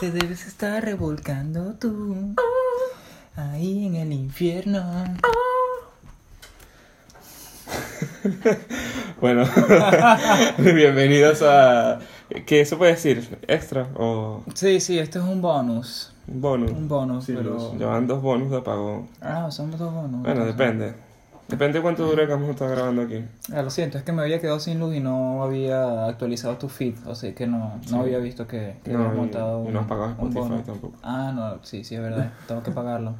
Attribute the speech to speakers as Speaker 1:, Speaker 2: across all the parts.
Speaker 1: te debes estar revolcando tú. Ahí en el infierno.
Speaker 2: Bueno, bienvenidos a... ¿Qué se puede decir? ¿Extra o
Speaker 1: Sí, sí, esto es un bonus.
Speaker 2: un bonus?
Speaker 1: Un bonus,
Speaker 3: Sí,
Speaker 1: pero.
Speaker 2: Llevan dos bonus de apagón.
Speaker 1: Ah, son dos bonus.
Speaker 2: Bueno, depende. Depende de cuánto dure que vamos a estar grabando aquí.
Speaker 1: Ah, lo siento, es que me había quedado sin luz y no había actualizado tu feed, o sea que no,
Speaker 2: Sí.
Speaker 1: no había visto que, que
Speaker 2: No,
Speaker 1: habías montado
Speaker 2: y no has pagado
Speaker 1: un
Speaker 2: Spotify
Speaker 1: bono.
Speaker 2: tampoco.
Speaker 1: Ah, no, sí, sí, es verdad, tengo que pagarlo.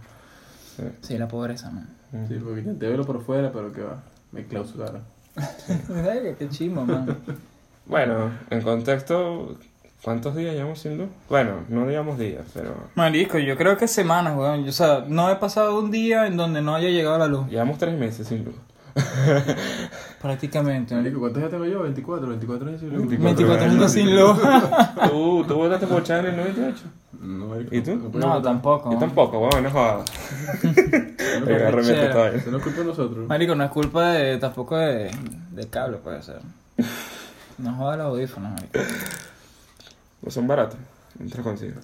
Speaker 2: Sí.
Speaker 1: Sí, la pobreza, man.
Speaker 3: Sí, porque intenté verlo por fuera, pero que va. Me clausuraron.
Speaker 1: Qué chimo, man.
Speaker 2: Bueno, en contexto, ¿cuántos días llevamos sin luz? Bueno, no digamos días, pero
Speaker 1: Marisco, yo creo que semanas, weón. O sea, no he pasado un día en donde no haya llegado la luz.
Speaker 2: llevamos tres meses sin luz.
Speaker 1: Prácticamente.
Speaker 3: Marico, ¿cuántos días tengo yo? 24, 24 años sin luz.
Speaker 1: 24 años sin luz.
Speaker 2: ¿Tú, tú votaste por Chávez en el 98?
Speaker 3: No, marico,
Speaker 2: ¿Y tú?
Speaker 1: No,
Speaker 3: votar.
Speaker 1: tampoco.
Speaker 2: Yo tampoco, bueno, no jodas.
Speaker 3: No, no es culpa de nosotros.
Speaker 1: Marico, no es culpa de, tampoco de, del cable, puede ser. No joda los audífonos, marico.
Speaker 2: No son baratos, no te los consigo.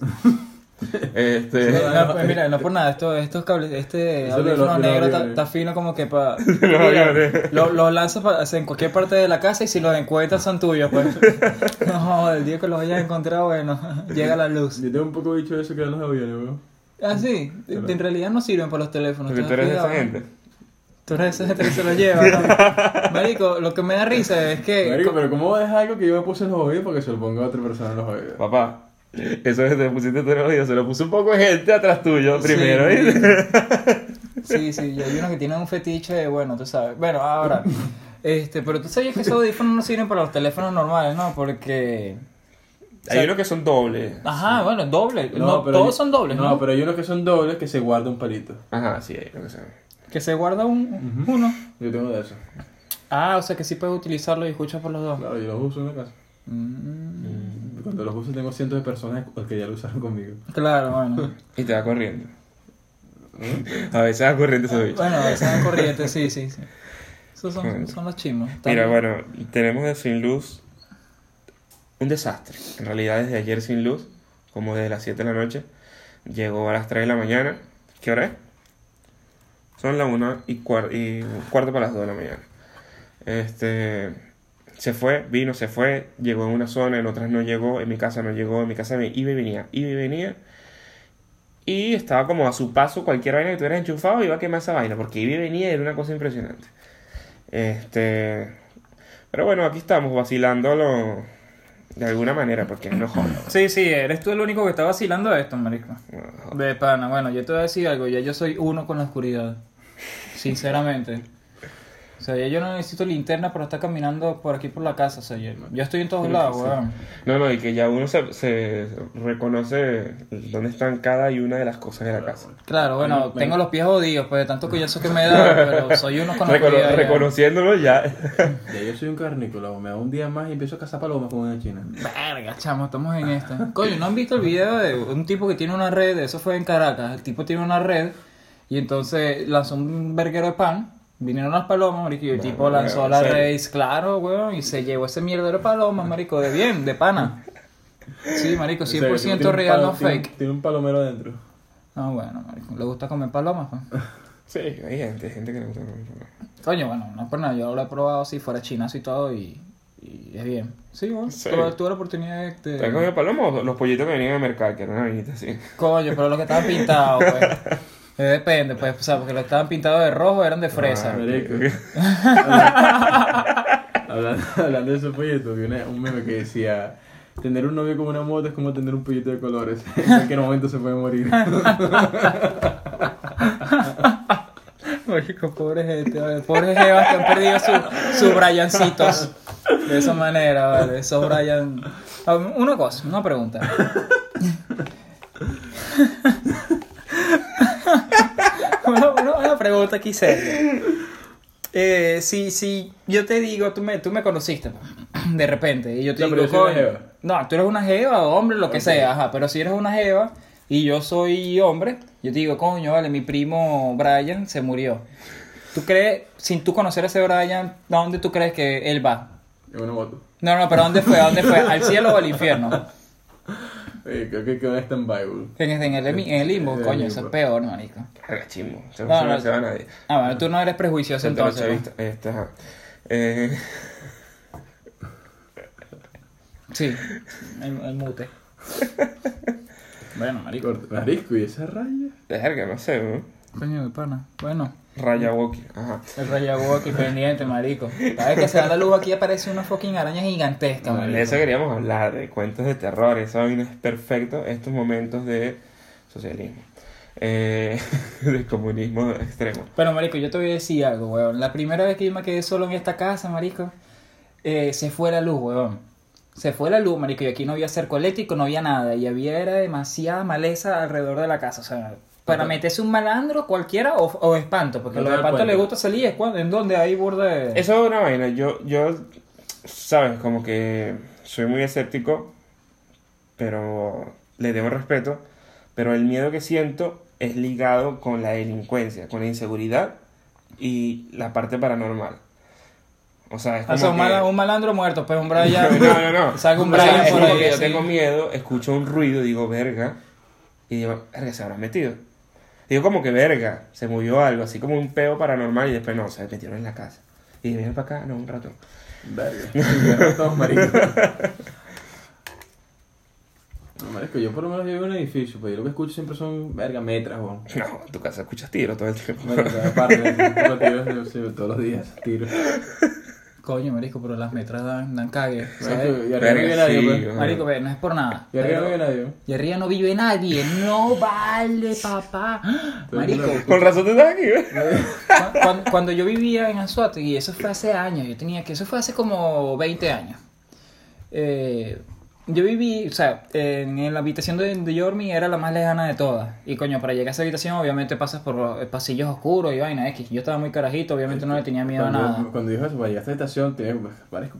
Speaker 2: este...
Speaker 1: No, pues mira, no por nada, esto, estos cables, este audífono negro está, fino como que para... Los lo lanzas pa- en cualquier parte de la casa y si los encuentras son tuyos, pues. No, el día que los hayas encontrado, bueno, llega la luz.
Speaker 3: Yo tengo un poco dicho eso que eran los aviones, weón.
Speaker 1: Ah, sí, en realidad no sirven para los teléfonos.
Speaker 2: Porque
Speaker 1: ¿te
Speaker 2: tú eres de esa gente.
Speaker 1: Tú eres gente que se lo lleva, ¿no? Marico, lo que me da risa es que...
Speaker 3: Marico, pero ¿cómo vas a dejar algo que yo me puse en los oídos para que se lo ponga a otra persona en los oídos?
Speaker 2: Papá, eso que te pusiste tú en el oído, se lo puso un poco de gente atrás tuyo
Speaker 1: Sí,
Speaker 2: primero, ¿viste?
Speaker 1: Sí, sí, y hay unos que tienen un fetiche de, bueno, tú sabes. Bueno, ahora, este, pero tú sabías que esos audífonos no sirven para los teléfonos normales, ¿no? Porque...
Speaker 2: Hay unos que son dobles.
Speaker 1: Ajá, bueno, doble. No,
Speaker 3: pero
Speaker 1: todos
Speaker 3: hay-
Speaker 1: son dobles, ¿no?
Speaker 3: No, pero hay unos que son dobles que se guarda un palito.
Speaker 2: Ajá, sí, hay unos que son.
Speaker 1: Que se guarda un, uno.
Speaker 3: Yo tengo de esos.
Speaker 1: Ah, o sea que sí puedes utilizarlo y escuchas por los dos.
Speaker 3: Claro, yo los uso en la casa.
Speaker 1: Mm,
Speaker 3: Cuando los uso tengo cientos de personas que ya lo usaron conmigo.
Speaker 1: claro, bueno.
Speaker 2: Y te va corriendo. A veces va corriendo ese bicho.
Speaker 1: Bueno, esa es corriente, sí, sí, sí. Esos son, son los chismos.
Speaker 2: Mira, bueno, tenemos de sin luz un desastre. En realidad, desde ayer sin luz, como desde las 7 de la noche, llegó a las 3 de la mañana. ¿Qué hora es? Son las 1 y, y cuarto para las 2 de la mañana. Este. Se fue, vino, se fue, llegó en una zona, en otras no llegó, en mi casa no llegó, en mi casa me iba y venía, iba y venía. Y estaba como a su paso, cualquier vaina que tuvieras enchufado iba a quemar esa vaina, porque iba y venía era una cosa impresionante. Este. Pero bueno, aquí estamos vacilándolo de alguna manera, porque no jodas.
Speaker 1: Sí, sí, eres tú el único que está vacilando esto, marico.
Speaker 2: no.
Speaker 1: De pana, bueno, yo te voy a decir algo, ya yo soy uno con la oscuridad. Sinceramente. O sea, ya yo no necesito linterna para estar caminando por aquí por la casa. O sea, yo, yo estoy en todos lados, weón.
Speaker 2: No, no, y que ya uno se, se reconoce dónde están cada y una de las cosas de la casa.
Speaker 1: Claro, bueno,
Speaker 3: Bueno,
Speaker 1: tengo los pies jodidos, pues de tanto que yo sé que me da, pero soy uno con
Speaker 2: Recono-
Speaker 1: ya.
Speaker 2: reconociéndolo ya.
Speaker 3: Ya yo soy un carnícola, me da un día más y empiezo a cazar palomas como una china.
Speaker 1: Verga, chamo, estamos en esta. Coño, ¿no han visto el video de un tipo que tiene una red? Eso fue en Caracas. El tipo tiene una red y entonces lanzó un verguero de pan. Vinieron las palomas, marico, y el tipo
Speaker 2: Bueno,
Speaker 1: lanzó
Speaker 2: ¿en
Speaker 1: la
Speaker 2: serio?
Speaker 1: red, claro, weón, y se llevó ese mierdero de palomas, marico, de bien, de pana. Sí, marico,
Speaker 3: En serio,
Speaker 1: 100%
Speaker 3: tiene un
Speaker 1: real,
Speaker 3: palo-
Speaker 1: no
Speaker 3: tiene
Speaker 1: fake.
Speaker 3: Tiene un palomero adentro.
Speaker 1: No, bueno, marico, le gusta comer palomas, pues.
Speaker 2: Sí, hay gente, hay gente que le gusta comer palomas.
Speaker 1: Coño, bueno, no es por nada, yo lo he probado así, fuera chinazo y todo, y, y es bien. Sí, bueno,
Speaker 2: Sí.
Speaker 1: tuve, la oportunidad
Speaker 2: ¿Te has
Speaker 1: de...
Speaker 2: comido palomas o los pollitos que venían a mercar, que eran una vainita así?
Speaker 1: Coño, pero los que estaban pintados, pues. Eh, depende, pues, o sea, porque que estaban pintados de rojo eran de fresa.
Speaker 2: Ah,
Speaker 3: Marico. hablando, hablando de esos pollitos, vi una- un meme que decía: Tener un novio con una moto es como tener un pollito de colores. En cualquier momento se puede morir.
Speaker 1: Marico, pobre gente, vale. Pobres jevas que han perdido sus su Briancitos. De esa manera, vale. Esos Brian. Ah, Una cosa, una pregunta. Una, pregunta aquí seria. Eh, si, si yo te digo, tú me, tú me conociste de repente y yo te
Speaker 3: No, pero
Speaker 1: digo,
Speaker 3: yo soy una
Speaker 1: "Coño,
Speaker 3: jeva".
Speaker 1: no, tú eres una jeva o hombre, lo que sea, ajá, pero si eres una jeva y yo soy hombre, yo te digo, coño, vale, mi primo Brian se murió. ¿Tú crees, sin tú conocer a ese Brian, ¿a dónde tú crees que él va?
Speaker 3: En una moto.
Speaker 1: No, no, pero ¿a dónde fue? ¿A dónde fue? ¿Al cielo o al infierno?
Speaker 3: Oye, creo que quedó en stand-by.
Speaker 1: En, en el, en el limbo,
Speaker 3: En el
Speaker 1: coño,
Speaker 3: limbo.
Speaker 1: eso es peor, marico.
Speaker 2: Chimbo. Se
Speaker 1: No,
Speaker 2: no,
Speaker 1: no.
Speaker 2: se va a nadie.
Speaker 1: Ah, bueno, tú no eres prejuicioso entonces. ¿no?
Speaker 2: ajá. Eh,
Speaker 1: Sí, el, el mute. bueno, marico.
Speaker 3: Marisco, ¿y esa raya?
Speaker 2: verga, no sé, ¿no?
Speaker 1: Coño de pana. Bueno,
Speaker 2: Raya Woki. Ajá.
Speaker 1: el aquí pendiente, marico. Cada vez que se da la luz aquí aparece una fucking araña gigantesca,
Speaker 2: De
Speaker 1: marico.
Speaker 2: eso queríamos hablar, de cuentos de terror. Eso vaina es perfecto estos momentos de socialismo. Eh, de comunismo extremo.
Speaker 1: Pero, marico, yo te voy a decir algo, weón. La primera vez que yo me quedé solo en esta casa, marico, eh, se fue la luz, weón. Se fue la luz, marico, y aquí no había cerco eléctrico, no había nada. Y había era demasiada maleza alrededor de la casa. O sea, para meterse un malandro cualquiera o, o espanto. Porque a los espantos les gusta salir es cuando, en donde hay burda de...
Speaker 2: Eso es una vaina. Yo, yo, sabes, como que soy muy escéptico, pero le debo respeto. Pero el miedo que siento es ligado con la delincuencia, con la inseguridad y la parte paranormal. O sea, es como
Speaker 1: O sea, un,
Speaker 2: que-
Speaker 1: mala- un malandro muerto, pero un Brian...
Speaker 2: No, no, no.
Speaker 1: Salga un Brian por ahí,
Speaker 2: yo tengo miedo, escucho un ruido, digo, verga, y digo, verga, se habrá metido. Digo como que verga, se movió algo, así como un peo paranormal y después no, se metieron en la casa. Y vienen para acá, no, un rato.
Speaker 3: Verga. Todos maricos. No, marico, yo por lo menos vivo en un edificio, pues yo lo que escucho siempre son, verga, metras, weón.
Speaker 2: No, en tu casa escuchas tiro todo el tiempo.
Speaker 3: Bueno, aparte, tiros, todos los días, tiros.
Speaker 1: Coño, marico, pero las metras dan, dan cague,
Speaker 3: y arriba no vive nadie,
Speaker 2: sí,
Speaker 3: pues.
Speaker 1: Marico, ve, no es por nada.
Speaker 3: Y arriba no
Speaker 1: pero-
Speaker 3: vive nadie,
Speaker 1: Y arriba no vive nadie. No vale, papá. Marico,
Speaker 2: Con razón te estás aquí,
Speaker 1: cuando, cuando yo vivía en Anzuategui, eso fue hace años, yo tenía que, eso fue hace como 20 años. Eh, yo viví, o sea, en, la habitación de, de Yormi era la más lejana de todas. Y coño, para llegar a esa habitación obviamente pasas por pasillos oscuros y vaina X. Yo estaba muy carajito, obviamente no le tenía miedo a nada.
Speaker 3: Cuando, dijo eso, para llegar a esta estación, tienes,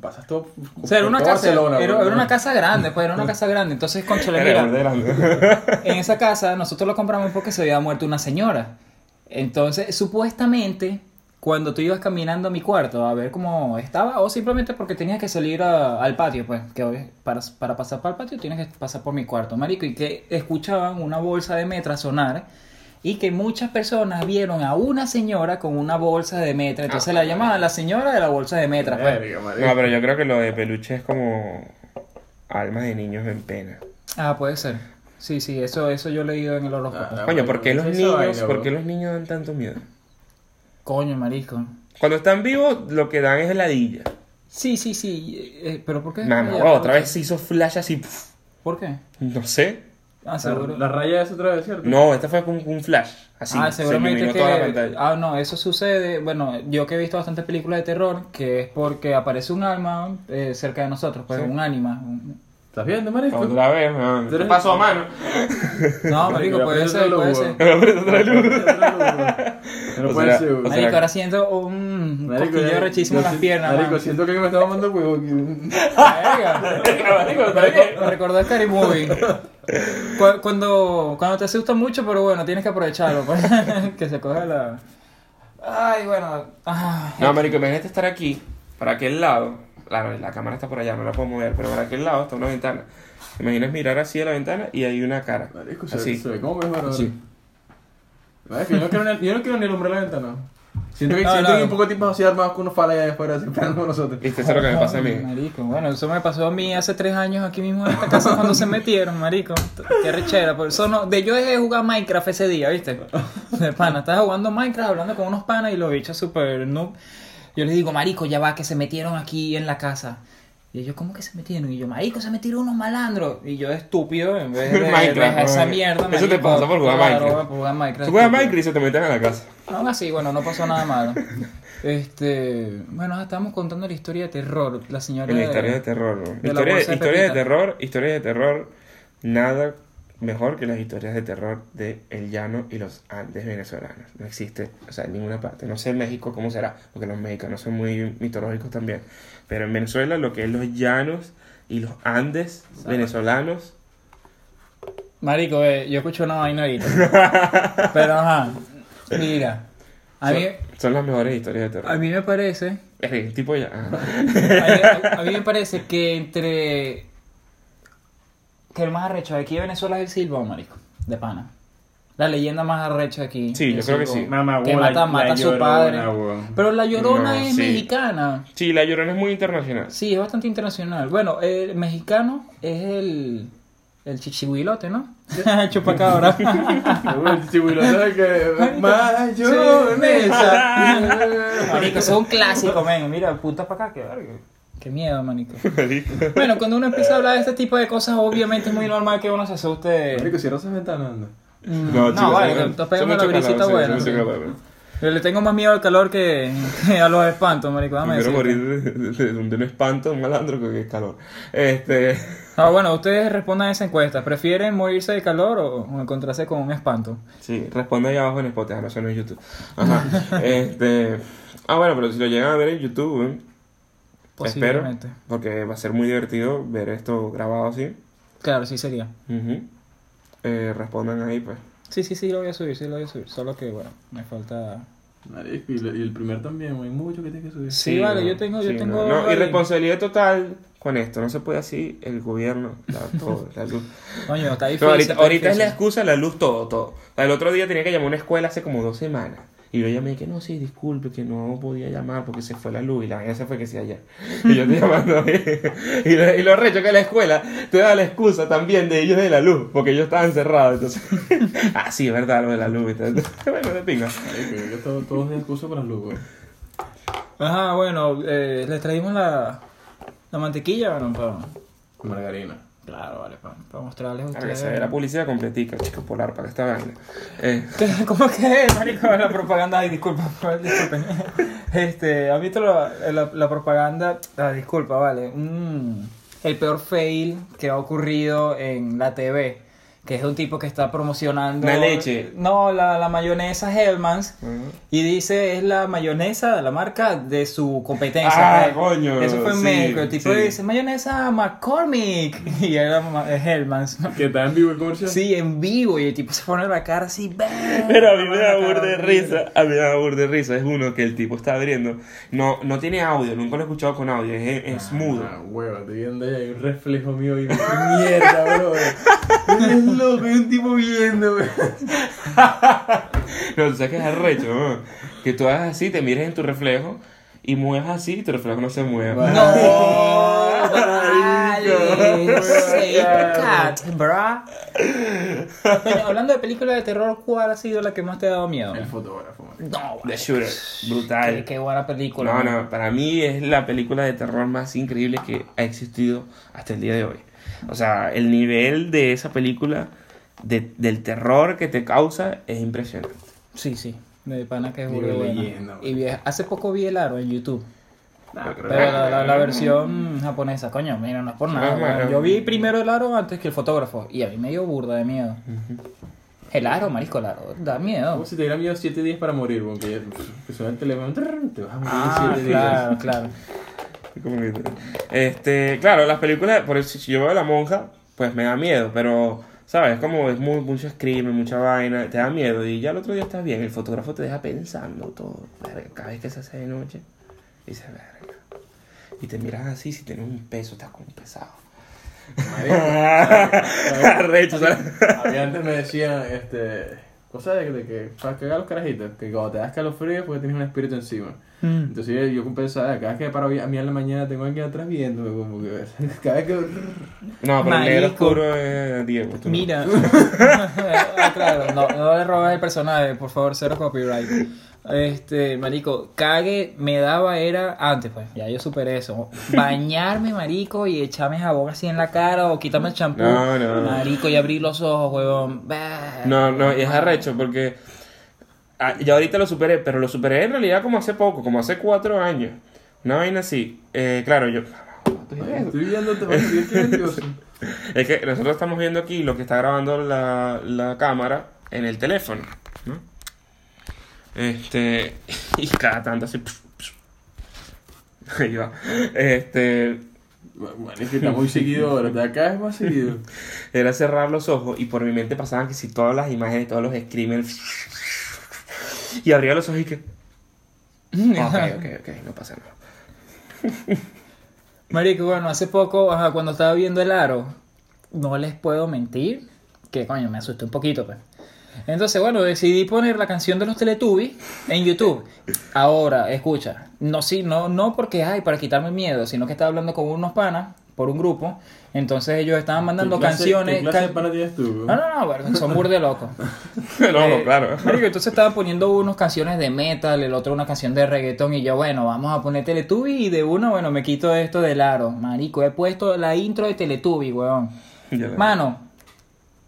Speaker 3: pasas todo.
Speaker 1: O sea, era una casa, era, una casa grande, pues era una casa grande. Entonces,
Speaker 2: grande.
Speaker 1: en esa casa nosotros lo compramos porque se había muerto una señora. Entonces, supuestamente, cuando tú ibas caminando a mi cuarto a ver cómo estaba, o simplemente porque tenías que salir a- al patio, pues, que obvio, para, para pasar para el patio tienes que pasar por mi cuarto, marico, y que escuchaban una bolsa de metra sonar. Y que muchas personas vieron a una señora con una bolsa de metra. Entonces la llamaban la señora de la bolsa de metra. Pues.
Speaker 3: Marico.
Speaker 2: No, pero yo creo que lo de peluche es como almas de niños en pena.
Speaker 1: Ah, puede ser. Sí, sí, eso, eso yo he leído en el horóscopo.
Speaker 3: Ah,
Speaker 2: Coño, ¿por qué los niños,
Speaker 3: vaina,
Speaker 2: por qué los niños dan tanto miedo?
Speaker 1: Coño, marico.
Speaker 2: Cuando están vivos, lo que dan es heladilla.
Speaker 1: Sí, sí, sí. eh, ¿Pero por qué?
Speaker 2: Mamá,
Speaker 1: Ya,
Speaker 2: otra
Speaker 1: pero-
Speaker 2: vez se hizo flash así.
Speaker 1: ¿Por qué?
Speaker 2: no sé.
Speaker 1: Ah, seguro.
Speaker 3: La, la raya es otra vez, ¿cierto?
Speaker 2: No, esta fue con un flash. Así.
Speaker 1: ah,
Speaker 2: se
Speaker 1: seguramente
Speaker 2: iluminó
Speaker 1: que...
Speaker 2: toda la pantalla.
Speaker 1: Ah, no, eso sucede... Bueno, yo que he visto bastantes películas de terror, que es porque aparece un alma eh, cerca de nosotros, pues
Speaker 2: Sí.
Speaker 1: un ánima. un-
Speaker 3: ¿Estás viendo, marico?
Speaker 2: Otra vez, man. ¿Qué pasó a mano?
Speaker 1: No, marico, puede ser, puede ser.
Speaker 2: Otra luz.
Speaker 3: No puede ser,
Speaker 2: o
Speaker 3: weón.
Speaker 2: sea,
Speaker 1: Marico, ahora siento un
Speaker 3: Marico,
Speaker 1: cosquilleo
Speaker 3: ya-
Speaker 1: rechísimo en las piernas,
Speaker 3: Marico,
Speaker 1: man.
Speaker 3: siento que me está mamando huevo aquí.
Speaker 1: Verga. Me- Me recordó el Scary Movie. Cu- Cuando, cuando te asusta mucho, pero bueno, tienes que aprovecharlo. pues, que se coge la... Ay, bueno. ah,
Speaker 2: No, marico, imagínate estar aquí, para aquel lado. Claro, la cámara está por allá, no la puedo mover, pero para aquel lado está una ventana. ¿Te imaginas mirar así a la ventana y hay una cara?
Speaker 3: Marico,
Speaker 2: Así.
Speaker 3: se ve como mejor. Marico, yo no quiero ni, yo no quiero ni alumbrar la ventana. Siento que,
Speaker 1: No,
Speaker 3: siento
Speaker 1: no.
Speaker 3: que un poco de tipos así armados con unos falas allá afuera, así esperando con nosotros.
Speaker 2: Viste, eso es lo que me pasa a mí.
Speaker 1: Marico, bueno, eso me pasó a mí hace tres años aquí mismo en esta casa cuando se metieron, marico. Qué rechera. Por eso no, de yo dejé de jugar Minecraft ese día, ¿viste? De pana, estaba jugando Minecraft hablando con unos panas y los bichos súper noob. Yo les digo, marico, ya va, que se metieron aquí en la casa. Y ellos, ¿cómo que se metieron? Y yo, marico, se metieron unos malandros. Y yo, estúpido, en vez de
Speaker 2: Minecraft,
Speaker 1: esa
Speaker 2: ¿no?
Speaker 1: mierda.
Speaker 2: Eso te pasa por jugar
Speaker 1: claro,
Speaker 2: Minecraft.
Speaker 1: por jugar Minecraft.
Speaker 2: Tú juegas. Minecraft y se te meten a la casa.
Speaker 1: Aún así, bueno, no pasó nada malo. Este, bueno, estábamos contando la historia de terror. La señora.
Speaker 2: La historia de terror, ¿no? Historia,
Speaker 1: de
Speaker 2: historia de
Speaker 1: Pepita.
Speaker 2: terror, historia de terror, nada mejor que las historias de terror de El Llano y los Andes venezolanos. No existe, o sea, en ninguna parte. No sé en México cómo será, porque los mexicanos son muy mitológicos también. Pero en Venezuela lo que es los llanos y los Andes venezolanos,
Speaker 1: Marico, eh, yo escucho una vaina ahorita. Pero ajá. Mira. A mí,
Speaker 2: son, las mejores historias de
Speaker 1: a
Speaker 2: terror.
Speaker 1: mí me parece.
Speaker 2: Es que, tipo ya.
Speaker 1: A mí, a- a mí me parece que entre. Que el más arrecho de aquí de Venezuela es el silbón, marico. De pana. La leyenda más arrecha aquí.
Speaker 2: Sí, yo creo que sí.
Speaker 3: Mamá,
Speaker 1: Que mata,
Speaker 3: la-
Speaker 1: mata
Speaker 3: la
Speaker 1: a su
Speaker 3: llorona,
Speaker 1: padre. Pero la llorona
Speaker 2: No,
Speaker 1: es
Speaker 2: sí.
Speaker 1: mexicana.
Speaker 2: Sí, la llorona es muy internacional.
Speaker 1: Sí, es bastante internacional. Bueno, el mexicano es el. El chichihuilote, ¿no? Chupacabra.
Speaker 3: El chichihuilote es que... Mayonesa.
Speaker 1: Marico, eso es un clásico, men. Mira, puta para acá, qué verga. Qué miedo, manico. Bueno, cuando uno empieza a hablar de este tipo de cosas, obviamente es muy normal que uno se asuste.
Speaker 3: Marico, cierra esas ventanas, anda.
Speaker 2: No,
Speaker 1: No,
Speaker 2: chicos,
Speaker 1: vale, estás pegando la brisita buena. Yo le tengo más miedo al calor que, que a los espantos, marico. Dame decirte.
Speaker 2: morir de, de- de un espanto, un malandro, que de calor. Este.
Speaker 1: Ah, bueno, ustedes respondan a esa encuesta. ¿Prefieren morirse de calor o, o encontrarse con un espanto?
Speaker 2: Sí, responde ahí abajo en Spotify, no, eso no es YouTube. Ajá. este. Ah, bueno, pero si lo llegan a ver en YouTube, ¿eh? Espero.
Speaker 1: Posiblemente.
Speaker 2: Porque va a ser muy divertido ver esto grabado así.
Speaker 1: Claro, sí sería.
Speaker 2: Eh, respondan ahí, pues.
Speaker 1: Sí, sí, sí, lo voy a subir, sí, lo voy a subir. Solo que, bueno, me falta...
Speaker 3: Y, el primer también, hay mucho que tienes que subir.
Speaker 1: Sí, vale,
Speaker 2: no,
Speaker 1: yo tengo- yo
Speaker 2: sí,
Speaker 1: tengo
Speaker 2: No, no,
Speaker 1: ahí.
Speaker 2: y responsabilidad total con esto. No se puede así el gobierno, la, todo, la luz.
Speaker 1: Coño, está difícil.
Speaker 2: No, ahorita
Speaker 1: está
Speaker 2: ahorita es la excusa, la luz, todo, todo. El otro día tenía que llamar a una escuela hace como dos semanas. Y yo llamé que no, sí, disculpe, que no podía llamar porque se fue la luz. Y la mañana se fue que sí ayer. Y yo estoy llamando. y, lo, y lo recho que la escuela te da la excusa también de ellos de la luz. Porque ellos estaban cerrados. Entonces, ah, sí, es verdad, lo de la luz. y tal. bueno, de pinga.
Speaker 3: Yo todo, todo es excusa para luz, güey.
Speaker 1: Ajá, bueno, eh, les traímos la, la mantequilla, bueno, para...
Speaker 3: Margarina.
Speaker 1: Claro, vale, para, para mostrarles a
Speaker 2: Para que
Speaker 1: ustedes.
Speaker 2: se vea la publicidad completica, chicos, polar, para que esta vaina. Eh.
Speaker 1: ¿Cómo que es, marico? La propaganda, ay, disculpa, disculpen. Este, ¿has visto la, la, la propaganda? Ah, disculpa, vale. Un- el peor fail que ha ocurrido en la TV, que es un tipo que está promocionando...
Speaker 2: La leche.
Speaker 1: No, la, la mayonesa Hellmann's.
Speaker 2: Ujú.
Speaker 1: Y dice, es la mayonesa de la marca de su competencia.
Speaker 2: Ah, coño,
Speaker 1: Eso fue en
Speaker 2: sí,
Speaker 1: México. El tipo
Speaker 2: sí.
Speaker 1: dice, mayonesa McCormick. Y era ma- Hellmann's.
Speaker 3: ¿Que está en vivo el comercial?
Speaker 1: Sí, en vivo. Y el tipo se pone la cara así.
Speaker 2: Pero a mí me da burda de risa. A mí me da burda de risa. Es uno que el tipo está abriendo. No, no tiene audio, nunca lo he escuchado con audio. Es, es mudo.
Speaker 3: Ah, huevo, estoy viendo ahí, hay un reflejo mío y mierda, bro. Es loco, hay un tipo viendo, güey.
Speaker 2: No, tú sabes que es arrecho, ¿no? Que tú hagas así, te mires en tu reflejo y muevas así y tu reflejo no se mueve.
Speaker 1: No, vale. Cat. Coño, hablando de películas de terror, ¿cuál ha sido la que más te ha dado miedo?
Speaker 3: El fotógrafo, man.
Speaker 1: No,
Speaker 2: The. Shooter, brutal.
Speaker 1: Qué, qué buena película.
Speaker 2: No,
Speaker 1: man.
Speaker 2: no, para mí es la película de terror más increíble que ha existido hasta el día de hoy. O sea, el nivel de esa película, de- del terror que te causa, es impresionante.
Speaker 1: Sí, sí. De pana que es de buena. Y vie- hace poco vi el aro en YouTube.
Speaker 3: Nah,
Speaker 1: Pero la, la- la versión japonesa, coño, mira, no es por nada.
Speaker 2: Ah, bueno.
Speaker 1: Yo vi primero el aro antes que el fotógrafo. Y a mí me dio burda de miedo. El aro, marisco, el aro, da miedo.
Speaker 3: Como si te diera miedo 7 días para morir, güey. Que, que suena el teléfono, te vas a morir
Speaker 1: Ah,
Speaker 3: en 7 días.
Speaker 1: claro, claro.
Speaker 2: Como que- Este, claro, las películas, por eso si yo veo a la monja, pues me da miedo, pero, ¿sabes? Como es muy, mucho scream, mucha vaina, te da miedo y ya el otro día estás bien, el fotógrafo te deja pensando todo, verga, cada vez que se hace de noche, dices, verga. Y te miras así, si tienes un peso, estás como pesado. Arrecho.
Speaker 3: A mí antes me decían, este, cosas de, de que, para cagar los carajitos, que cuando te das calofrío porque tienes un espíritu encima.
Speaker 1: Mm.
Speaker 3: Entonces yo pensaba, cada vez que paro a mí en la mañana tengo alguien atrás viendo, como que cada vez que...
Speaker 2: No, pero el negro
Speaker 1: Marico.
Speaker 2: oscuro es Diego. tú no.
Speaker 1: Mira. Ah, claro, no, no le robes el personaje, por favor, cero copyright. Este, marico, cague me daba era antes, pues, ya yo superé eso. Bañarme, marico, y echarme jabón así en la cara o quitarme el champú.
Speaker 2: No, no.
Speaker 1: Marico, y abrir los ojos, huevón. Bah.
Speaker 2: No, no, y es arrecho porque ah, ya ahorita lo superé, pero lo superé en realidad como hace poco, como hace cuatro años. Una vaina así. Eh, claro, yo...
Speaker 3: Estoy viendo, te vas a es
Speaker 2: que nosotros estamos viendo aquí lo que está grabando la, la cámara en el teléfono, ¿no? Este... Y cada tanto así... Ahí va. Este...
Speaker 3: Bueno, es que está muy seguido ahora, de acá es más seguido.
Speaker 2: Era cerrar los ojos y por mi mente pasaban que si todas las imágenes, todos los screamers... Y abría los ojos y que... Ok, ok, ok, no pasa nada.
Speaker 1: Marico, bueno, hace poco, ajá, cuando estaba viendo el aro, no les puedo mentir que, coño, me asusté un poquito, pues. Entonces, bueno, decidí poner la canción de los Teletubbies en YouTube. Ahora, escucha, no, sí, no, no porque, ay, para quitarme miedo, sino que estaba hablando con unos panas por un grupo. Entonces ellos estaban mandando
Speaker 3: ¿Qué clase-
Speaker 1: canciones.
Speaker 3: ¿Qué clase de
Speaker 1: can-
Speaker 3: pana tienes tú?
Speaker 1: No, no, no, bueno, son burde locos.
Speaker 2: no,
Speaker 1: Eh,
Speaker 2: claro.
Speaker 1: marico, entonces estaban poniendo unas canciones de metal, el otro una canción de reggaetón y yo, bueno, vamos a poner Teletubby y de uno, bueno, me quito esto del aro. Marico, he puesto la intro de Teletubby, weón. Mano,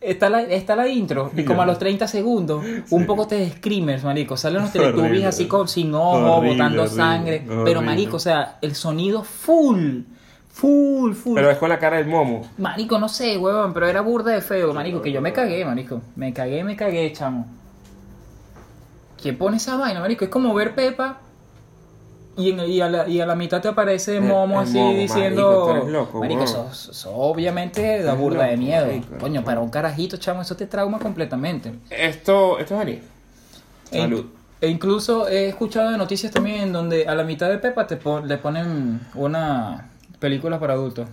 Speaker 1: está la, está la intro y como a los 30 segundos, un poco de screamers, marico. Salen los Teletubbies así con, sin ojos,
Speaker 2: Horrible,
Speaker 1: botando
Speaker 2: horrible,
Speaker 1: sangre. Pero marico, o sea, el sonido full, full, full.
Speaker 2: Pero es con la cara del momo.
Speaker 1: Marico, no sé, huevón, pero era burda de feo, marico, que yo me cagué, marico. Me cagué, me cagué, chamo. ¿Quién pone esa vaina, marico? Es como ver Pepa y, en- y, a, la, y a la mitad te aparece
Speaker 2: El-
Speaker 1: Momo
Speaker 2: el
Speaker 1: así
Speaker 2: Momo,
Speaker 1: diciendo...
Speaker 2: marico, tú eres loco,
Speaker 1: marico,
Speaker 2: huevón.
Speaker 1: eso, eso obviamente da
Speaker 2: Eres
Speaker 1: burda de
Speaker 2: loco,
Speaker 1: miedo.
Speaker 2: marico.
Speaker 1: Coño, para un carajito, chamo, eso te trauma completamente.
Speaker 2: Esto, esto es Ari.
Speaker 1: E,
Speaker 2: Salud.
Speaker 1: e incluso he escuchado de noticias también en donde a la mitad de Pepa te pon- le ponen una película para adultos.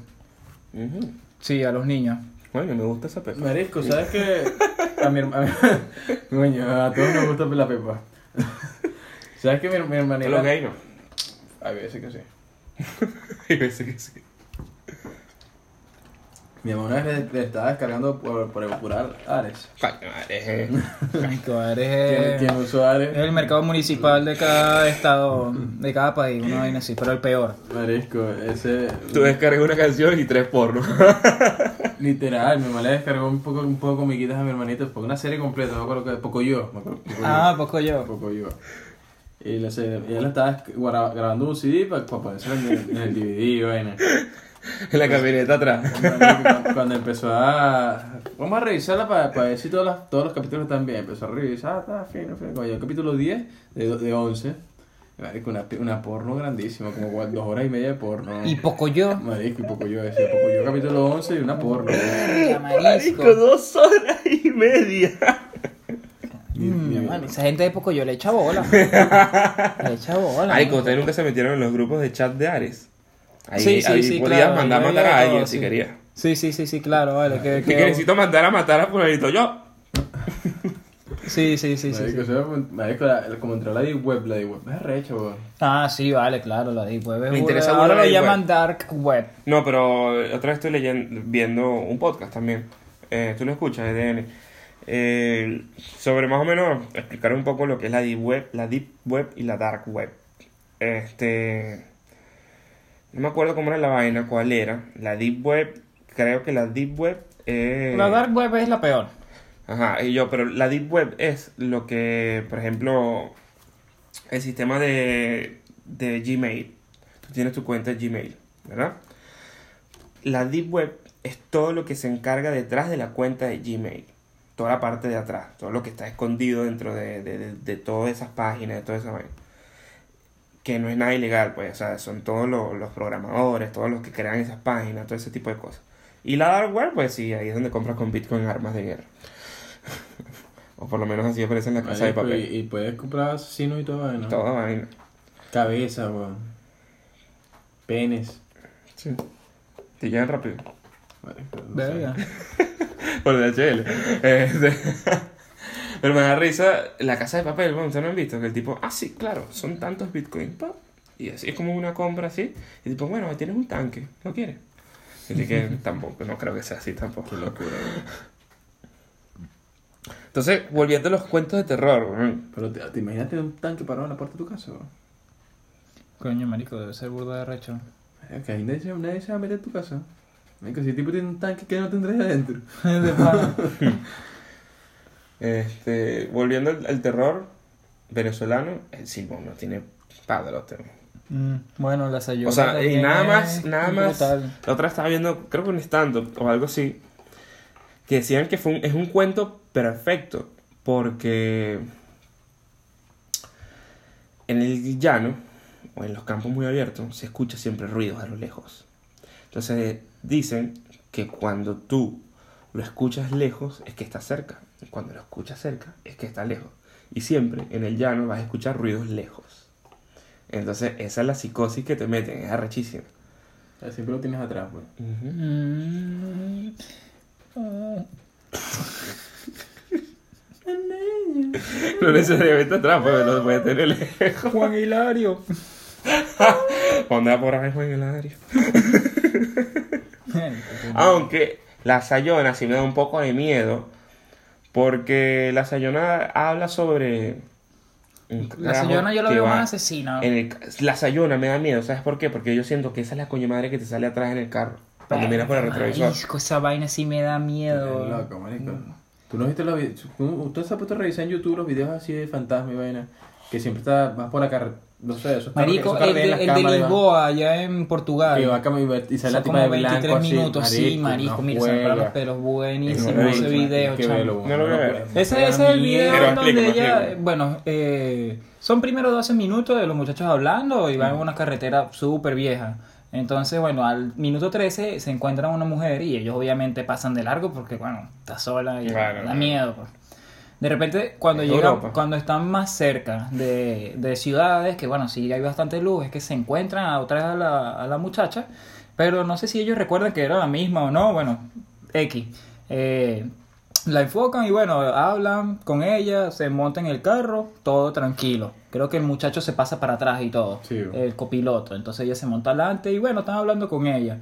Speaker 2: Ujú.
Speaker 1: Sí, a los niños.
Speaker 2: Bueno, me gusta esa pepa.
Speaker 3: Marisco, ¿sabes qué? A mi hermano. Coño, a todos nos gusta la pepa. ¿Sabes qué? Mi, mi hermanita.
Speaker 2: Los gay no.
Speaker 3: A veces que sí.
Speaker 2: Hay veces que sí.
Speaker 3: Mi hermano le, le estaba descargando por, por evacuar Ares.
Speaker 2: Eh.
Speaker 1: Marico,
Speaker 3: ¿Quién, usó Ares?
Speaker 1: Es el mercado municipal de cada estado, de cada país, una vaina así, pero el peor.
Speaker 3: Marisco, ese.
Speaker 2: Tú descargas una canción y tres pornos.
Speaker 3: Literal, mi mamá le descargó un poco, un poco comiquitas a mi hermanito, porque una serie completa, no me acuerdo que poco yo, me acuerdo, Poco
Speaker 1: Ah,
Speaker 3: Yo,
Speaker 1: poco yo.
Speaker 3: poco yo. Y, la serie, y él estaba gra- grabando un CD para, para ponérselo en el, en el DVD vaina.
Speaker 2: en la camioneta atrás.
Speaker 3: Cuando, cuando empezó a. Vamos a revisarla para, para ver si todos los, todos los capítulos están bien. Empezó a revisar, está fino, fino. Cuando el capítulo 10 de, de 11, marico, una, una porno grandísima, como dos horas y media de porno.
Speaker 1: Y poco yo.
Speaker 3: Marico, y poco yo decía, poco yo capítulo 11 y una porno.
Speaker 2: Marico,
Speaker 1: marisco.
Speaker 2: dos horas y media.
Speaker 3: Mi- mi
Speaker 1: Mm. Esa gente de poco yo le echa bola. le echa bola.
Speaker 2: Marico, ustedes nunca se metieron en los grupos de chat de Ares. Ahí,
Speaker 1: Sí, sí,
Speaker 2: ahí
Speaker 1: sí,
Speaker 2: podías
Speaker 1: claro,
Speaker 2: mandar a matar a
Speaker 1: todo,
Speaker 2: alguien
Speaker 1: sí.
Speaker 2: si querías.
Speaker 1: Sí, sí, sí, sí, claro, vale. Que,
Speaker 2: Que,
Speaker 1: que-
Speaker 2: necesito mandar a matar a fulanito yo.
Speaker 1: Sí, sí, sí, sí.
Speaker 3: Marico,
Speaker 1: sí.
Speaker 3: eso era- marico, la- la- como entró la Deep Web, la Deep Web es recha, weón.
Speaker 1: Ah, sí, vale, claro, la Deep Web. es
Speaker 2: Me interesa
Speaker 1: Ahora lo llaman
Speaker 2: Web.
Speaker 1: Dark Web.
Speaker 2: No, pero otra vez estoy leyendo, viendo un podcast también. Eh, Tú lo escuchas, EDN. Eh, sobre más o menos explicar un poco lo que es la Deep Web, la Deep Web y la Dark Web. Este. No me acuerdo cómo era la vaina, cuál era. La Deep Web, creo que la Deep Web es.
Speaker 1: La Dark Web es la peor.
Speaker 2: Ajá, y yo, pero la Deep Web es lo que, por ejemplo, el sistema de, de Gmail. Tú tienes tu cuenta de Gmail, ¿verdad? La Deep Web es todo lo que se encarga detrás de la cuenta de Gmail. Toda la parte de atrás, todo lo que está escondido dentro de, de, de- de todas esas páginas, de toda esa vaina. Que no es nada ilegal, pues, o sea, son todos los, los programadores, todos los que crean esas páginas, todo ese tipo de cosas. Y la Dark Web, pues sí, ahí es donde compras con Bitcoin armas de guerra. o por lo menos así aparece en la casa de
Speaker 3: Marico,
Speaker 2: papel.
Speaker 3: y, y puedes comprar asesinos y todo, vaina.
Speaker 2: Toda vaina.
Speaker 3: Cabeza, weón. Penes.
Speaker 2: Sí. Te llegan rápido.
Speaker 3: Marico, no
Speaker 1: Verga.
Speaker 2: Por DHL. Pero me da risa la casa de papel, bueno, ustedes no han visto que el tipo, ah, sí, claro, son tantos bitcoins. Y así es como una compra así. Y tipo, bueno, ahí tienes un tanque, ¿lo quieres? Y así que tampoco, no creo que sea así tampoco.
Speaker 3: Qué locura, weón.
Speaker 2: Entonces, volviendo a los cuentos de terror.
Speaker 3: Pero te, te imaginas tener un tanque parado en la puerta de tu casa.
Speaker 1: Coño, marico, debe ser burda de recho.
Speaker 3: Ahí nadie se, nadie se va a meter en tu casa. Marico, si el tipo tiene un tanque que no tendrás adentro.
Speaker 2: Este, volviendo al, al terror venezolano, el Silvón no tiene padrote.
Speaker 1: Mm, bueno, la Sayuca
Speaker 2: O sea, y nada más, nada más.
Speaker 1: brutal.
Speaker 2: La otra estaba viendo, creo que un stand-up o algo así, que decían que fue un- es un cuento perfecto, porque en el llano o en los campos muy abiertos se escucha siempre ruidos a lo lejos. Entonces dicen que cuando tú lo escuchas lejos es que está cerca, cuando lo escuchas cerca es que está lejos. Y siempre en el llano vas a escuchar ruidos lejos. Entonces esa es la psicosis que te meten, es arrechísima.
Speaker 3: Siempre lo tienes atrás.
Speaker 1: Mm,
Speaker 2: No necesariamente atrás, pues lo puede tener lejos.
Speaker 1: Juan Hilario.
Speaker 2: ¿Dónde va por ahí Juan Hilario? Aunque la Sayona sí me da un poco de miedo. Porque la Sayona habla sobre.
Speaker 1: La Sayona yo lo
Speaker 2: que
Speaker 1: veo más asesina.
Speaker 2: en el ca- la Sayona me da miedo, ¿sabes por qué? Porque yo siento que esa es la coño madre que te sale atrás en el carro. Cuando miras por el retrovisor.
Speaker 1: Marisco, esa vaina sí me da miedo.
Speaker 3: loco, marico. ¿Tú no viste los videos? ¿Usted se ha puesto a revisar en YouTube los videos así de fantasma y vaina? Que siempre está, vas por la carretera, no sé, carros que-
Speaker 1: Marico,
Speaker 3: esos
Speaker 1: el de, el de
Speaker 3: cámaras
Speaker 1: Lisboa, allá en Portugal.
Speaker 3: Que va cam- y sale la tipa
Speaker 1: como
Speaker 3: de
Speaker 1: 23
Speaker 3: blanco así,
Speaker 1: minutos, sí,
Speaker 3: marico, no
Speaker 1: Mira, se me paran los pelos. Buenísimo
Speaker 2: No
Speaker 1: ese video,
Speaker 3: que
Speaker 1: chamo.
Speaker 2: No lo voy a ver.
Speaker 1: Ese, ese es el video
Speaker 2: Pero
Speaker 1: donde
Speaker 2: explícame,
Speaker 1: ella,
Speaker 2: explícame.
Speaker 1: bueno, eh, son primero 12 minutos de los muchachos hablando y van en una carretera súper vieja. Entonces, bueno, al minuto 13 se encuentran una mujer y ellos obviamente pasan de largo porque, bueno, está sola y
Speaker 2: Claro,
Speaker 1: da
Speaker 2: claro.
Speaker 1: miedo. pues. De repente, cuando llegan,
Speaker 2: Europa.
Speaker 1: cuando están más cerca de, de ciudades, que bueno, sí hay bastante luz, es que se encuentran a otra vez a la, a la muchacha, pero no sé si ellos recuerdan que era la misma o no, bueno, X. Eh, la enfocan y bueno, hablan con ella, se montan en el carro, todo tranquilo. Creo que el muchacho se pasa para atrás y todo,
Speaker 3: Sí.
Speaker 1: el copiloto. Entonces ella se monta adelante y bueno, están hablando con ella.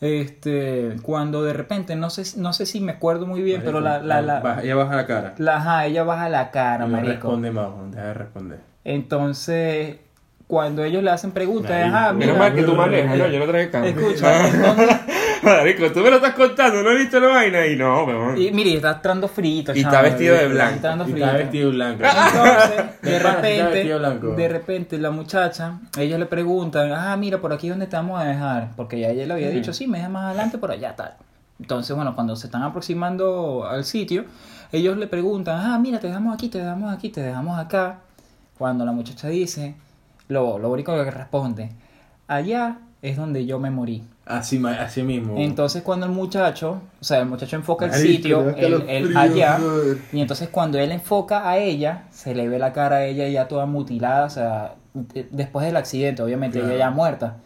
Speaker 1: Este, cuando de repente, no sé, no sé si me acuerdo muy bien, pero la, la, la,
Speaker 3: Baja- ella baja la cara.
Speaker 1: la- ajá, ella baja la cara, marico.
Speaker 3: responde más, no deja de responder.
Speaker 1: Entonces, cuando ellos le hacen preguntas,
Speaker 3: Marico.
Speaker 1: ajá,
Speaker 2: Menos
Speaker 1: mira,
Speaker 2: mal que tú manejas, no, yo no traje carro.
Speaker 1: escucha, entonces-
Speaker 2: Marico, tú me lo estás contando, ¿no he visto la vaina? Y no, weón.
Speaker 1: y mire, está entrando frito,
Speaker 2: Y está vestido de
Speaker 1: está
Speaker 2: blanco.
Speaker 1: entrando
Speaker 3: Y está vestido blanco.
Speaker 1: Entonces, de
Speaker 3: De está
Speaker 1: repente, de repente la muchacha, ellos le preguntan, ah, mira, por aquí es donde te vamos a dejar, porque ya ella le había dicho, sí, me deja más adelante, por allá tal. Entonces, bueno, cuando se están aproximando al sitio, ellos le preguntan, ah, mira, te dejamos aquí, te dejamos aquí, te dejamos acá. Cuando la muchacha dice, lo, lo único que responde, allá es donde yo me morí.
Speaker 3: Así, así mismo.
Speaker 1: Entonces cuando el muchacho, o sea, el muchacho enfoca el sitio,
Speaker 3: escalofrío,
Speaker 1: allá,
Speaker 3: brother.
Speaker 1: y entonces cuando él enfoca a ella, se le ve la cara a ella ya toda mutilada, o sea, de- después del accidente, obviamente
Speaker 3: Claro.
Speaker 1: ella ya muerta.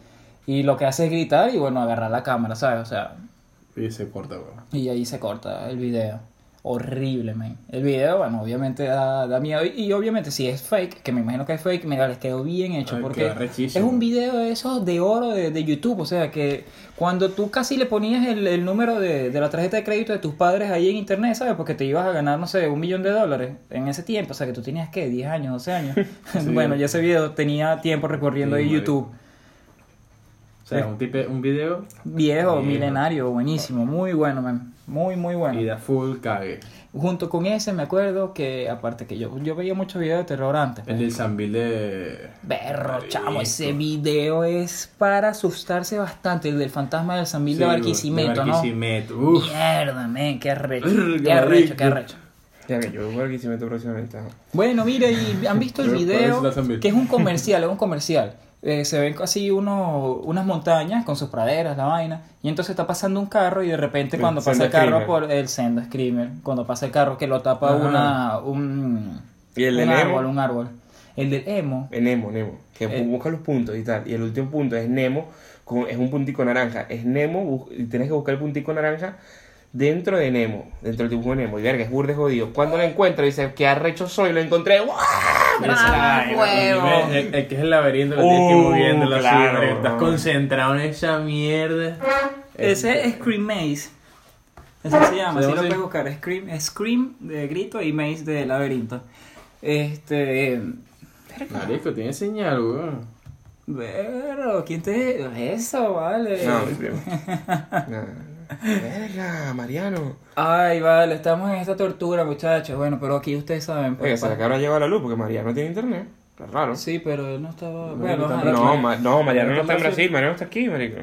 Speaker 1: Y lo que hace es gritar y bueno, agarrar la cámara, ¿sabes? O sea,
Speaker 3: Y se corta, weón.
Speaker 1: y ahí se corta el video. Horrible, man. El video, bueno, obviamente da, da miedo. Y, y obviamente si es fake, que me imagino que es fake, mira, les quedó bien hecho.
Speaker 3: Ay,
Speaker 1: porque es un video de esos de oro de, de YouTube. O sea, que cuando tú casi le ponías el, el número de, de la tarjeta de crédito de tus padres ahí en internet, ¿sabes? Porque te ibas a ganar, no sé, un millón de dólares en ese tiempo. O sea, que tú tenías, ¿qué? 10 años, 12 años. bueno, ya ese video tenía tiempo recorriendo
Speaker 3: Sí,
Speaker 1: ahí. YouTube.
Speaker 3: O sea, un, tipe, un video
Speaker 1: Viejo,
Speaker 3: Viejo.
Speaker 1: milenario, buenísimo. Muy bueno, man. Muy, muy bueno.
Speaker 3: y da full cague.
Speaker 1: Junto con ese me acuerdo que, aparte que yo, yo veía muchos videos de terror antes.
Speaker 3: El del Sambil de.
Speaker 1: Berro, chamo, ese video es para asustarse bastante. El del fantasma del San Mil de Barquisimeto,
Speaker 3: de
Speaker 1: ¿no?
Speaker 3: Barquisimeto. Uf.
Speaker 1: Mierda, men, qué arrecho. Qué arrecho, qué arrecho.
Speaker 2: Ya que yo voy a Barquisimeto próximamente.
Speaker 1: Bueno, mire, y han visto el video, que es un comercial, es un comercial. Eh, se ven así uno, unas montañas con sus praderas, la vaina, y entonces está pasando un carro y de repente
Speaker 2: El
Speaker 1: cuando pasa el carro
Speaker 2: Screamer.
Speaker 1: por el Senda Screamer, cuando pasa el carro que lo tapa
Speaker 3: Ajá.
Speaker 1: una, un,
Speaker 2: ¿Y el
Speaker 1: un
Speaker 2: del
Speaker 1: árbol,
Speaker 2: Nemo?
Speaker 1: un árbol. El del emo,
Speaker 2: Es Nemo, Nemo. Que
Speaker 1: Eh.
Speaker 2: busca los puntos y tal. Y el último punto es Nemo, con, es un puntico naranja. Es Nemo, y tienes que buscar el puntico naranja dentro de Nemo, dentro del dibujo de Nemo. Y verga, es burde jodido. Cuando lo encuentro, dice, qué arrecho soy, lo encontré.
Speaker 1: ¡Ah, huevo!
Speaker 3: El, el- el que es el laberinto lo tienes que ir
Speaker 2: Uh,
Speaker 3: moviéndolo así,
Speaker 2: claro.
Speaker 3: Estás concentrado en esa mierda.
Speaker 1: Ese es Scream Maze. Ese se llama,
Speaker 3: ¿Se
Speaker 1: así
Speaker 3: llama
Speaker 1: lo puedes buscar. Scream, Scream de grito y Maze de laberinto. Este.
Speaker 3: Marico, tiene señal, weón.
Speaker 1: Pero, ¿quién te.? Eso, vale.
Speaker 2: No, mi primo. No. Verga, Mariano.
Speaker 1: Ay, vale, estamos en esta tortura, muchachos. Bueno, pero aquí ustedes saben.
Speaker 2: Oye,
Speaker 1: pues,
Speaker 2: se le acaba de llevar la luz porque Mariano no tiene internet. Es raro.
Speaker 1: Sí, pero él no estaba.
Speaker 3: No,
Speaker 1: Bueno.
Speaker 2: No, ma- no, Mariano no está en
Speaker 3: Brasil.
Speaker 2: Mariano está aquí, marico.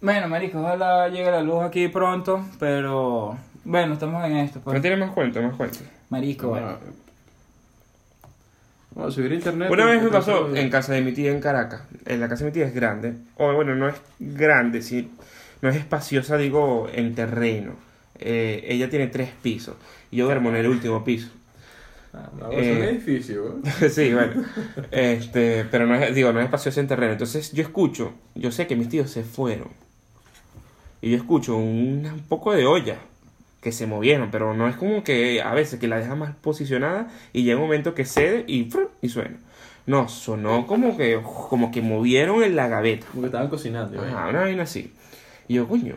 Speaker 1: Bueno, marico, ojalá llegue la luz aquí pronto, pero. Bueno, estamos en esto,
Speaker 2: No
Speaker 1: pues.
Speaker 2: tiene más cuentos, más cuentos.
Speaker 1: Marico,
Speaker 3: Bueno, Vamos a subir a internet.
Speaker 2: Una vez me pasó en casa de mi tía en Caracas. En la casa de mi tía es grande. O bueno, no es grande, sí. No es espaciosa, digo, en terreno. Eh, ella tiene tres pisos. Y yo duermo en el último piso.
Speaker 3: Ah, no, es un
Speaker 2: Eh,
Speaker 3: edificio, weón.
Speaker 2: sí, bueno. Este, pero no es, digo, no es espaciosa en terreno. Entonces yo escucho, yo sé que mis tíos se fueron. y yo escucho un, un poco de olla que se movieron, pero no es como que a veces que la deja más posicionada y llega un momento que cede y, y suena. No, sonó como que, como que movieron en la gaveta.
Speaker 3: Como que estaban cocinando.
Speaker 2: Ajá, una vaina así. Y yo, coño,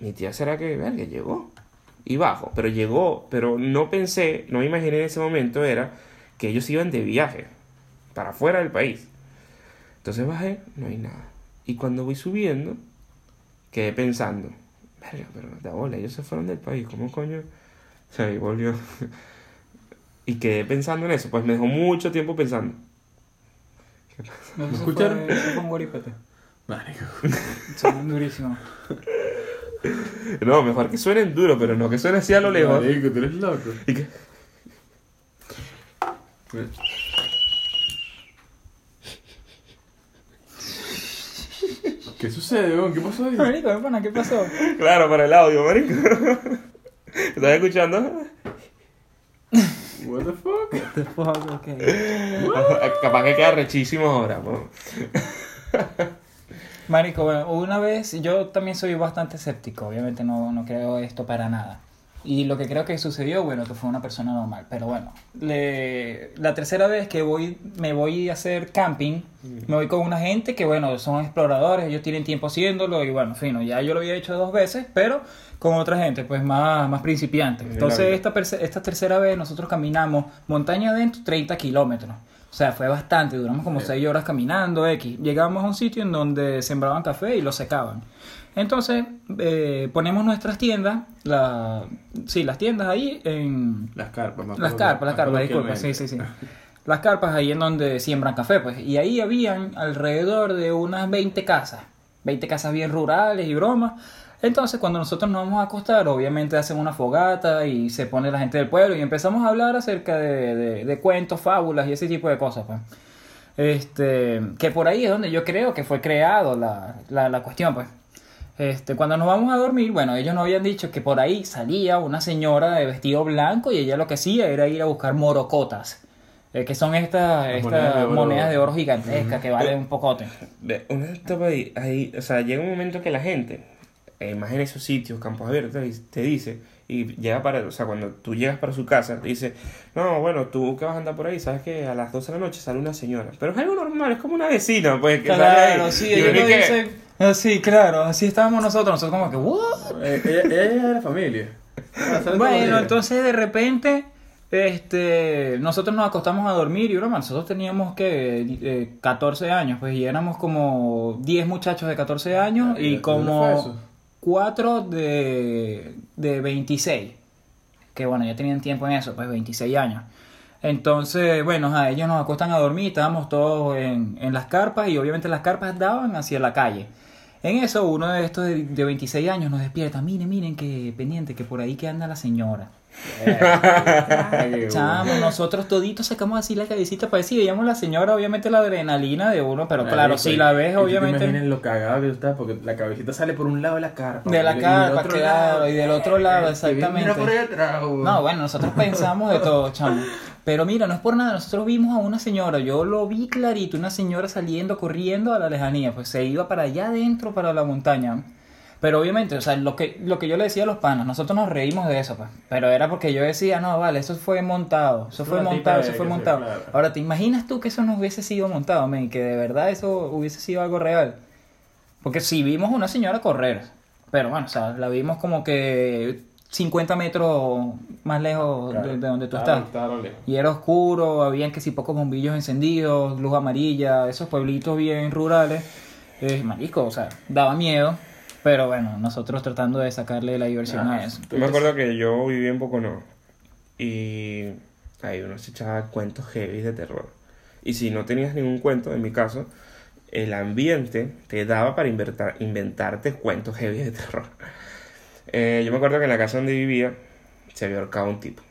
Speaker 2: mi tía será que, verga, llegó. Y bajo, pero llegó, pero no pensé, no me imaginé en ese momento era que ellos iban de viaje para afuera del país. Entonces bajé, no hay nada. Y cuando voy subiendo, quedé pensando, verga, pero de bola, ellos se fueron del país, ¿cómo coño? O sea, y volvió. y quedé pensando en eso, pues me dejó mucho tiempo pensando.
Speaker 1: ¿Me
Speaker 3: escucharon?
Speaker 1: Fue, fue un goripete.
Speaker 3: Marico.
Speaker 1: Son durísimos.
Speaker 2: No, mejor que suenen duro, pero no que suene así a lo lejos.
Speaker 3: Marico, tú eres loco.
Speaker 2: Y
Speaker 3: ¿Qué sucede, weón? ¿Qué pasó ahí?
Speaker 1: Marico, ¿qué pana? ¿Qué pasó?
Speaker 2: Claro, para el audio, marico. ¿Estás escuchando?
Speaker 3: What the fuck?
Speaker 1: What the fuck, ok.
Speaker 2: Capaz que queda rechísimo ahora, po.
Speaker 1: Marico, bueno, una vez yo también soy bastante escéptico, obviamente no, no creo esto para nada. Y lo que creo que sucedió, bueno, que fue una persona normal, pero bueno, le- la tercera vez que voy, me voy a hacer camping, me voy con una gente que, bueno, son exploradores, ellos tienen tiempo haciéndolo y bueno, fino, ya yo lo había hecho dos veces, pero con otra gente, pues más, más principiante. Entonces, esta, esta tercera vez nosotros caminamos montaña adentro 30 kilómetros. O sea, fue bastante, duramos como 6 horas caminando, X. Llegamos a un sitio en donde sembraban café y lo secaban. Entonces, eh, ponemos nuestras tiendas, la, sí, las tiendas ahí en...
Speaker 3: Las carpas, más
Speaker 1: Las carpas, las carpas, disculpa, sí, sí, sí. Las carpas ahí en donde siembran café, pues. Y ahí habían alrededor de unas 20 casas. 20 casas bien rurales y bromas. Entonces, cuando nosotros nos vamos a acostar, obviamente hacen una fogata y se pone la gente del pueblo y empezamos a hablar acerca de, de- de cuentos, fábulas y ese tipo de cosas, pues. Este, que por ahí es donde yo creo que fue creado la, la, la cuestión, pues. Este, cuando nos vamos a dormir, bueno, ellos nos habían dicho que por ahí salía una señora de vestido blanco y ella lo que hacía era ir a buscar morocotas, eh, que son estas
Speaker 3: monedas de oro.
Speaker 1: monedas de oro gigantescas que valen un pocote.
Speaker 2: Una etapa ahí, ahí, o sea, llega un momento que la gente, eh, más en esos sitios, campos abiertos, te dice, y llega para, o sea, cuando tú llegas para su casa, te dice, no, bueno, tú que vas a andar por ahí, sabes que a las 12 de la noche sale una señora, pero es algo normal, es como una vecina, pues, que sale
Speaker 1: Claro,
Speaker 2: ahí.
Speaker 1: sí,
Speaker 2: Y
Speaker 1: ellos
Speaker 2: uno
Speaker 1: lo
Speaker 2: que-
Speaker 1: dicen. ah, Sí, claro, así estábamos nosotros, nosotros como que, ¿what?
Speaker 3: Eh, ella, ella es la familia. Ah, sale
Speaker 1: Bueno, entonces de repente, este, nosotros nos acostamos a dormir y broma, nosotros teníamos que eh, 14 años, pues y éramos como 10 muchachos de 14 años
Speaker 3: ¿Y
Speaker 1: y
Speaker 3: de dónde fue
Speaker 1: como
Speaker 3: eso?
Speaker 1: 4 de, de 26, que bueno, ya tenían tiempo en eso, pues 26 años. Entonces, bueno, a ellos nos acostan a dormir, estábamos todos en, en las carpas y obviamente las carpas daban hacia la calle. En eso, uno de estos de, de 26 años nos despierta, miren, miren, que pendiente, que por ahí que anda la señora.
Speaker 3: Ay,
Speaker 1: Chamo, nosotros toditos sacamos así la cabecita para decir, veíamos la señora, obviamente la adrenalina de uno, pero claro, si la ves, obviamente...
Speaker 3: imaginas lo cagado que tú estás, porque la cabecita sale por un lado de la carpa.
Speaker 1: De la carpa, claro,
Speaker 3: lado,
Speaker 1: y del otro lado,
Speaker 3: eh,
Speaker 1: exactamente.
Speaker 3: por.
Speaker 1: No, bueno, nosotros pensamos de todo, chamo. Pero mira, no es por nada, nosotros vimos a una señora, yo lo vi clarito, una señora saliendo, corriendo a la lejanía, pues se iba para allá adentro, para la montaña. Pero obviamente, o sea, lo que, lo que yo le decía a los panas, nosotros nos reímos de eso, pues. Pero era porque yo decía, no, vale, eso fue montado, eso fue montado, eso fue montado.
Speaker 3: claro.
Speaker 1: Ahora, ¿te imaginas tú que eso no hubiese sido montado, men? Que de verdad eso hubiese sido algo real. Porque sí vimos una señora correr, pero bueno, o sea, la vimos como que 50 metros más lejos
Speaker 3: Claro,
Speaker 1: de, de donde tú
Speaker 3: estaba-
Speaker 1: estás. Y era oscuro, habían que si pocos bombillos encendidos, luz amarilla, esos pueblitos bien rurales. Eh, marico, o sea, daba miedo. Pero bueno, nosotros tratando de sacarle la diversión
Speaker 3: Ah,
Speaker 1: a eso.
Speaker 2: Yo me acuerdo que yo viví en Pocono y ahí uno se echaba cuentos heavy de terror. Y si no tenías ningún cuento, en mi caso, el ambiente te daba para inventar, inventarte cuentos heavy de terror. Eh, yo me acuerdo que en la casa donde vivía se había ahorcado un tipo.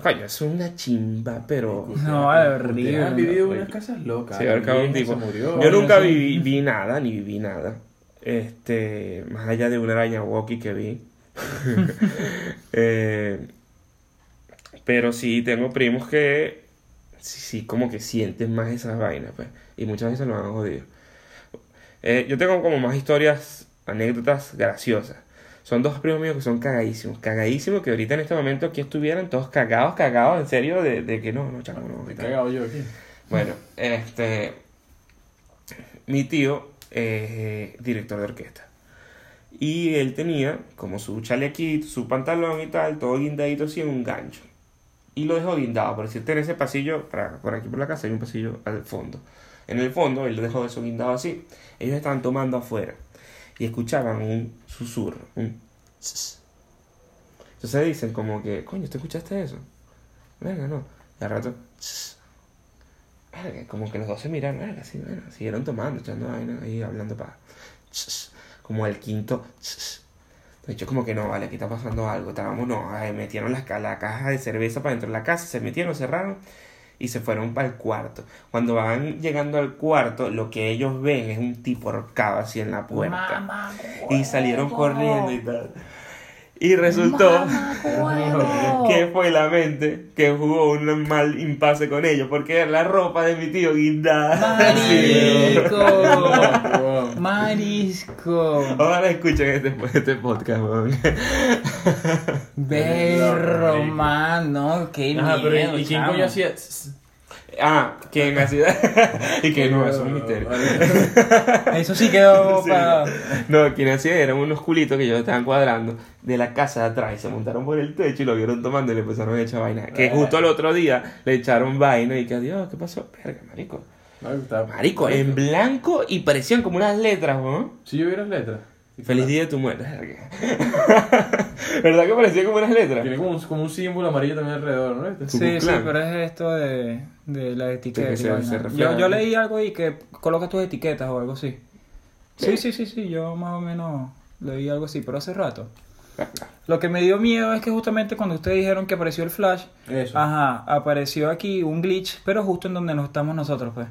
Speaker 2: Coño, es una chimba, pero...
Speaker 1: No, horrible.
Speaker 3: Han vivido en unas casas locas.
Speaker 2: Se había ahorcado un tipo.
Speaker 3: se murió.
Speaker 2: Yo nunca
Speaker 1: sí.
Speaker 2: vi, vi nada, ni viví nada. Este, más allá de una araña walkie que vi. Eh, pero sí, tengo primos que sí, sí, como que sienten más esas vainas, pues. Y muchas veces lo han jodido. Eh, yo tengo como más historias anécdotas graciosas. Son dos primos míos que son cagadísimos, cagadísimos, que ahorita en este momento aquí estuvieran todos cagados, cagados, en serio, de, de que no, no, chamo, no.
Speaker 3: Cagado yo aquí.
Speaker 2: Bueno, este. Mi tío eh, director de orquesta. Y él tenía como su chalequito, su pantalón y tal, todo guindadito así en un gancho. Y lo dejó guindado. Por decirte, en ese pasillo, para, por aquí por la casa, hay un pasillo al fondo. En el fondo, él lo dejó eso guindado así. Ellos estaban tomando afuera. Y escuchaban un susurro. Un. Entonces dicen como que, coño, ¿tú escuchaste eso? Venga, no. Y al rato. Verga, como que los dos se miraron, verga, sí, bueno, siguieron tomando, echando vaina ahí, hablando para. Como el quinto. De hecho, como que no, vale, aquí está pasando algo. Estábamos, no, ay, metieron las ca- la caja de cerveza para dentro de la casa, se metieron, cerraron y se fueron para el cuarto. Cuando van llegando al cuarto, lo que ellos ven es un tipo ahorcado así en la puerta.
Speaker 1: Mamá,
Speaker 2: y salieron corriendo y tal. Y resultó que fue la mente que jugó un mal impasse con ellos, porque era la ropa de mi tío guindada.
Speaker 1: Marico. Marisco.
Speaker 2: Ojalá escuchen este, este podcast, weón.
Speaker 1: Berro, mano. Qué
Speaker 3: Ajá, pero
Speaker 1: miedo,
Speaker 3: ¿y- ¿y quién coño hacía?
Speaker 2: Ah, ¿quién hacía? y que no, eso es un misterio.
Speaker 1: Eso sí quedó
Speaker 2: Sí.
Speaker 1: para...
Speaker 2: No, quien hacía eran unos culitos que ellos estaban cuadrando de la casa de atrás y se montaron por el techo y lo vieron tomando y le empezaron a echar vaina. Que justo el otro día le echaron vaina y que adiós, ¿qué pasó? Verga, marico.
Speaker 3: No, estaba-
Speaker 2: Marico, en blanco y parecían como unas letras, ¿no?
Speaker 3: Si yo vi las letras.
Speaker 2: Feliz día de tu muerte. ¿Verdad que parecían como unas letras?
Speaker 3: Tiene como un, como un símbolo amarillo también alrededor, ¿no?
Speaker 1: Sí, sí, pero es esto de, de la etiqueta.
Speaker 2: que se-
Speaker 1: y vaina.
Speaker 2: se refleja.
Speaker 1: yo, yo leí algo y que coloca tus etiquetas o algo así. Sí, sí, sí, sí, yo más o menos leí algo así, pero hace rato. Lo que me dio miedo es que justamente cuando ustedes dijeron que apareció el flash,
Speaker 3: Eso.
Speaker 1: ajá, apareció aquí un glitch, pero justo en donde nos estamos nosotros, pues.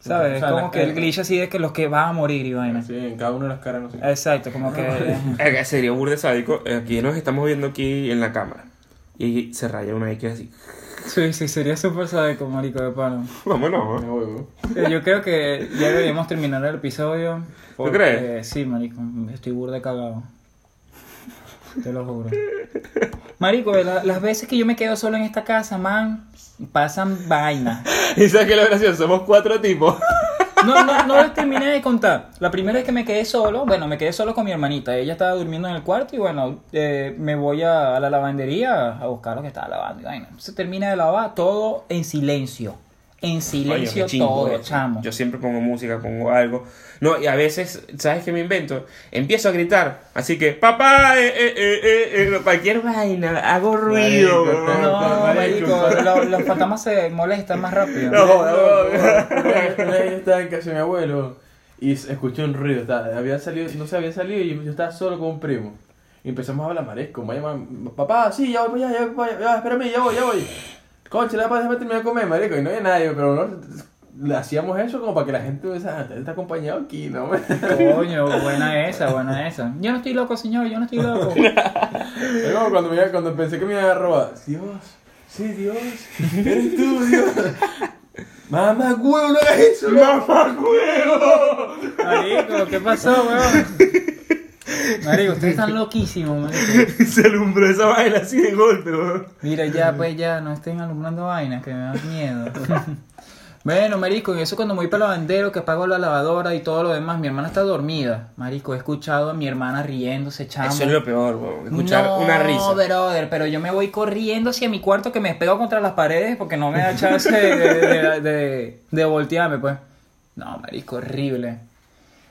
Speaker 1: ¿Sabes?
Speaker 3: O sea,
Speaker 1: como
Speaker 3: la-
Speaker 1: que el glitch así de que los que van a morir y vaina.
Speaker 3: Sí, en cada una de las caras, no sé.
Speaker 1: Exacto, como que...
Speaker 2: Sería burde sádico. Aquí nos estamos viendo aquí en la cámara. Y se raya una X así.
Speaker 1: Sí, sí, sería súper sádico, marico de palo.
Speaker 2: Vámonos.
Speaker 3: Me voy, güey.
Speaker 1: Eh, Yo creo que ya deberíamos terminar el episodio. porque-
Speaker 2: crees?
Speaker 1: Sí, marico, estoy burda cagado. Te lo juro. Marico, la- las veces que yo me quedo solo en esta casa, man, pasan vainas.
Speaker 2: Y sabes que lo gracioso, somos cuatro tipos.
Speaker 1: No, no, no les terminé de contar. La primera vez que me quedé solo, bueno, me quedé solo con mi hermanita. Ella estaba durmiendo en el cuarto y bueno, eh, me voy a, la lavandería a buscar lo que estaba lavando. Se termina de lavar todo en silencio. En silencio
Speaker 2: chimbo
Speaker 1: todo,
Speaker 2: eso.
Speaker 1: chamo.
Speaker 2: Yo siempre pongo música, pongo algo. No, y a veces, ¿sabes qué me invento? Empiezo a gritar. Así que, papá, eh, eh, eh, eh, eh, cualquier vaina, hago ruido.
Speaker 3: Marico.
Speaker 1: No,
Speaker 3: Marico,
Speaker 1: marico, lo- los fantasmas se molestan más rápido.
Speaker 2: No,
Speaker 3: vez yo estaba en casa de mi abuelo y escuché un ruido. estaba- había salido, no sé, había salido y yo estaba solo con un primo. Y empezamos a hablar maresco. Me llaman, papá, sí, ya voy ya voy para allá, ya, espérame, ya voy, ya voy. Concha, ya déjame terminar de comer, marico. Y no había nadie, pero no, le hacíamos eso como para que la gente ah, está acompañado aquí, ¿no?
Speaker 1: Coño, buena esa, buena esa. Yo no estoy loco, señor, yo no estoy loco.
Speaker 3: Es como cuando, me, cuando pensé que me iban a robar. Dios, sí, Dios, eres tú, Dios. Mamá, huevo, no hagas eso. Mamá, huevo.
Speaker 1: Marico, ¿qué pasó, weón? Marico, ustedes están loquísimos, marico.
Speaker 2: Se alumbró esa vaina así de golpe, weón.
Speaker 1: Mira, ya, pues ya, no estén alumbrando vainas que me dan miedo. Bueno, marico, y eso cuando me voy para el lavandero, que apago la lavadora y todo lo demás, mi hermana está dormida. Marico, he escuchado a mi hermana riéndose, chamo.
Speaker 2: Eso es lo peor, weón. Escuchar
Speaker 1: no,
Speaker 2: una risa.
Speaker 1: brother, pero yo me voy corriendo hacia mi cuarto que me pego contra las paredes porque no me da chance de, de, de- de voltearme, pues. No, marico, horrible.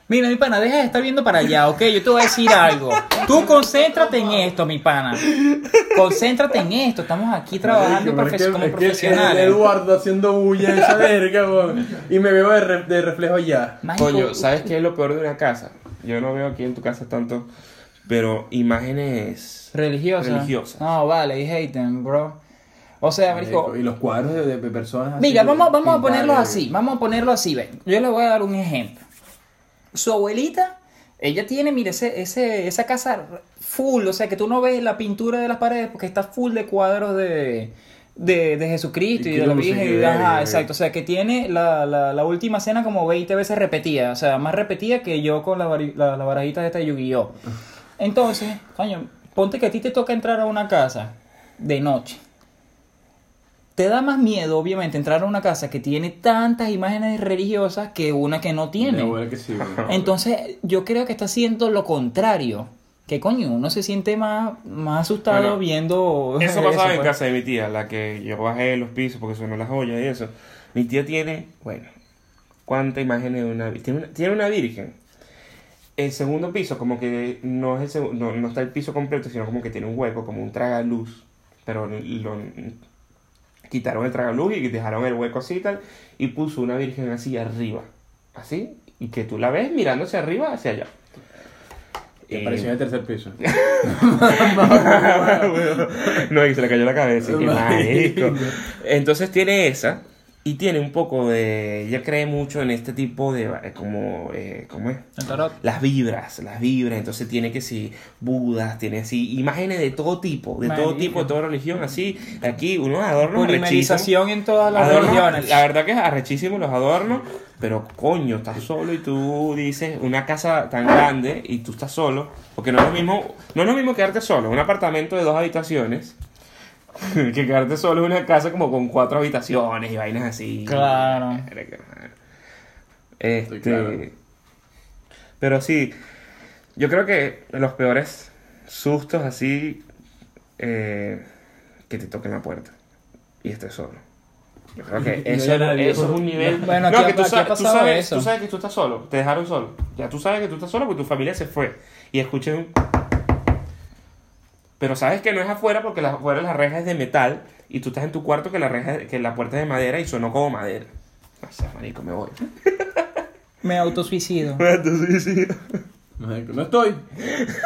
Speaker 1: Mira, mi pana, deja de estar viendo para allá, ¿ok? Yo te voy a decir algo. Tú concéntrate en esto, mi pana. Concéntrate en esto. Estamos aquí trabajando
Speaker 3: Marico, es que-
Speaker 1: como
Speaker 3: es que
Speaker 1: profesionales.
Speaker 3: el Eduardo haciendo bulla esa verga, weón. Y me veo de, re- de reflejo allá.
Speaker 1: Marico,
Speaker 2: Coño, ¿sabes qué es lo peor de una casa? Yo no veo aquí en tu casa tanto, pero imágenes
Speaker 1: Religiosa.
Speaker 2: religiosas.
Speaker 1: No, vale, y haten, bro. O sea, marico,
Speaker 3: Y los cuadros de, de personas así
Speaker 1: Mira, vamos, vamos a
Speaker 3: pintadas,
Speaker 1: ponerlo
Speaker 3: verga.
Speaker 1: así, vamos a ponerlo así, ven. Yo le voy a dar un ejemplo. Su abuelita, ella tiene, mire, ese, ese, esa casa full, o sea que tú no ves la pintura de las paredes porque está full de cuadros de, de, de Jesucristo
Speaker 3: Y
Speaker 1: y, de la Virgen. ajá,
Speaker 3: eh,
Speaker 1: exacto. O sea, que tiene la, la, la última cena como 20 veces repetida. O sea, más repetida que yo con la, la, la barajita de esta Yu-Gi-Oh! Entonces, coño, ponte que a ti te toca entrar a una casa de noche. Te da más miedo, obviamente, entrar a una casa que tiene tantas imágenes religiosas que una que no tiene.
Speaker 3: Que sí, bueno.
Speaker 1: Entonces, yo creo que está haciendo lo contrario. Que coño, uno se siente más, más asustado
Speaker 2: Bueno,
Speaker 1: viendo.
Speaker 2: Eso pasaba en
Speaker 1: pues.
Speaker 2: casa de mi tía, la que yo bajé los pisos porque sonó las joyas y eso. Mi tía tiene, bueno, ¿cuántas imágenes de una virgen? Tiene una, tiene una virgen. El segundo piso, como que no, es el no, no está el piso completo, sino como que tiene un hueco, como un tragaluz. Pero lo, quitaron el tragaluz y dejaron el hueco así y tal. Y puso una virgen así arriba. Así. Y que tú la ves mirándose arriba hacia allá.
Speaker 3: Que
Speaker 2: Y-
Speaker 3: apareció en el tercer piso.
Speaker 2: no, y se le cayó la cabeza. Entonces tiene esa. Y tiene un poco de. Ella cree mucho en este tipo de. eh, Como. Eh, ¿Cómo es?
Speaker 1: El tarot.
Speaker 2: Las vibras, las vibras. Entonces tiene que si Budas, tiene así. Imágenes de todo tipo. De todo tipo, de toda religión. Así. Aquí unos adornos.
Speaker 1: Polimerización en todas las
Speaker 2: Adornos,
Speaker 1: religiones.
Speaker 2: la verdad que es arrechísimo los adornos, pero coño, estás solo y tú dices una casa tan grande y tú estás solo, porque no es lo mismo, no es lo mismo quedarte solo un apartamento de dos habitaciones que quedarte solo en una casa como con cuatro habitaciones y vainas así.
Speaker 1: Claro.
Speaker 2: Este,
Speaker 3: claro.
Speaker 2: pero sí, yo creo que los peores sustos así eh, que te toquen la puerta y estés solo. Yo creo que eso, es un nivel.
Speaker 1: Bueno,
Speaker 2: no, que tú sabes,
Speaker 1: eso.
Speaker 2: tú sabes que tú estás solo, te dejaron solo. Ya tú sabes que tú estás solo porque tu familia se fue. Y escuchas un. Pero sabes que no es afuera porque la, afuera la reja es de metal y tú estás en tu cuarto que la reja que la puerta es de madera y sonó como madera. O sea, marico, me voy.
Speaker 1: Me autosuicido.
Speaker 3: Marico, No estoy.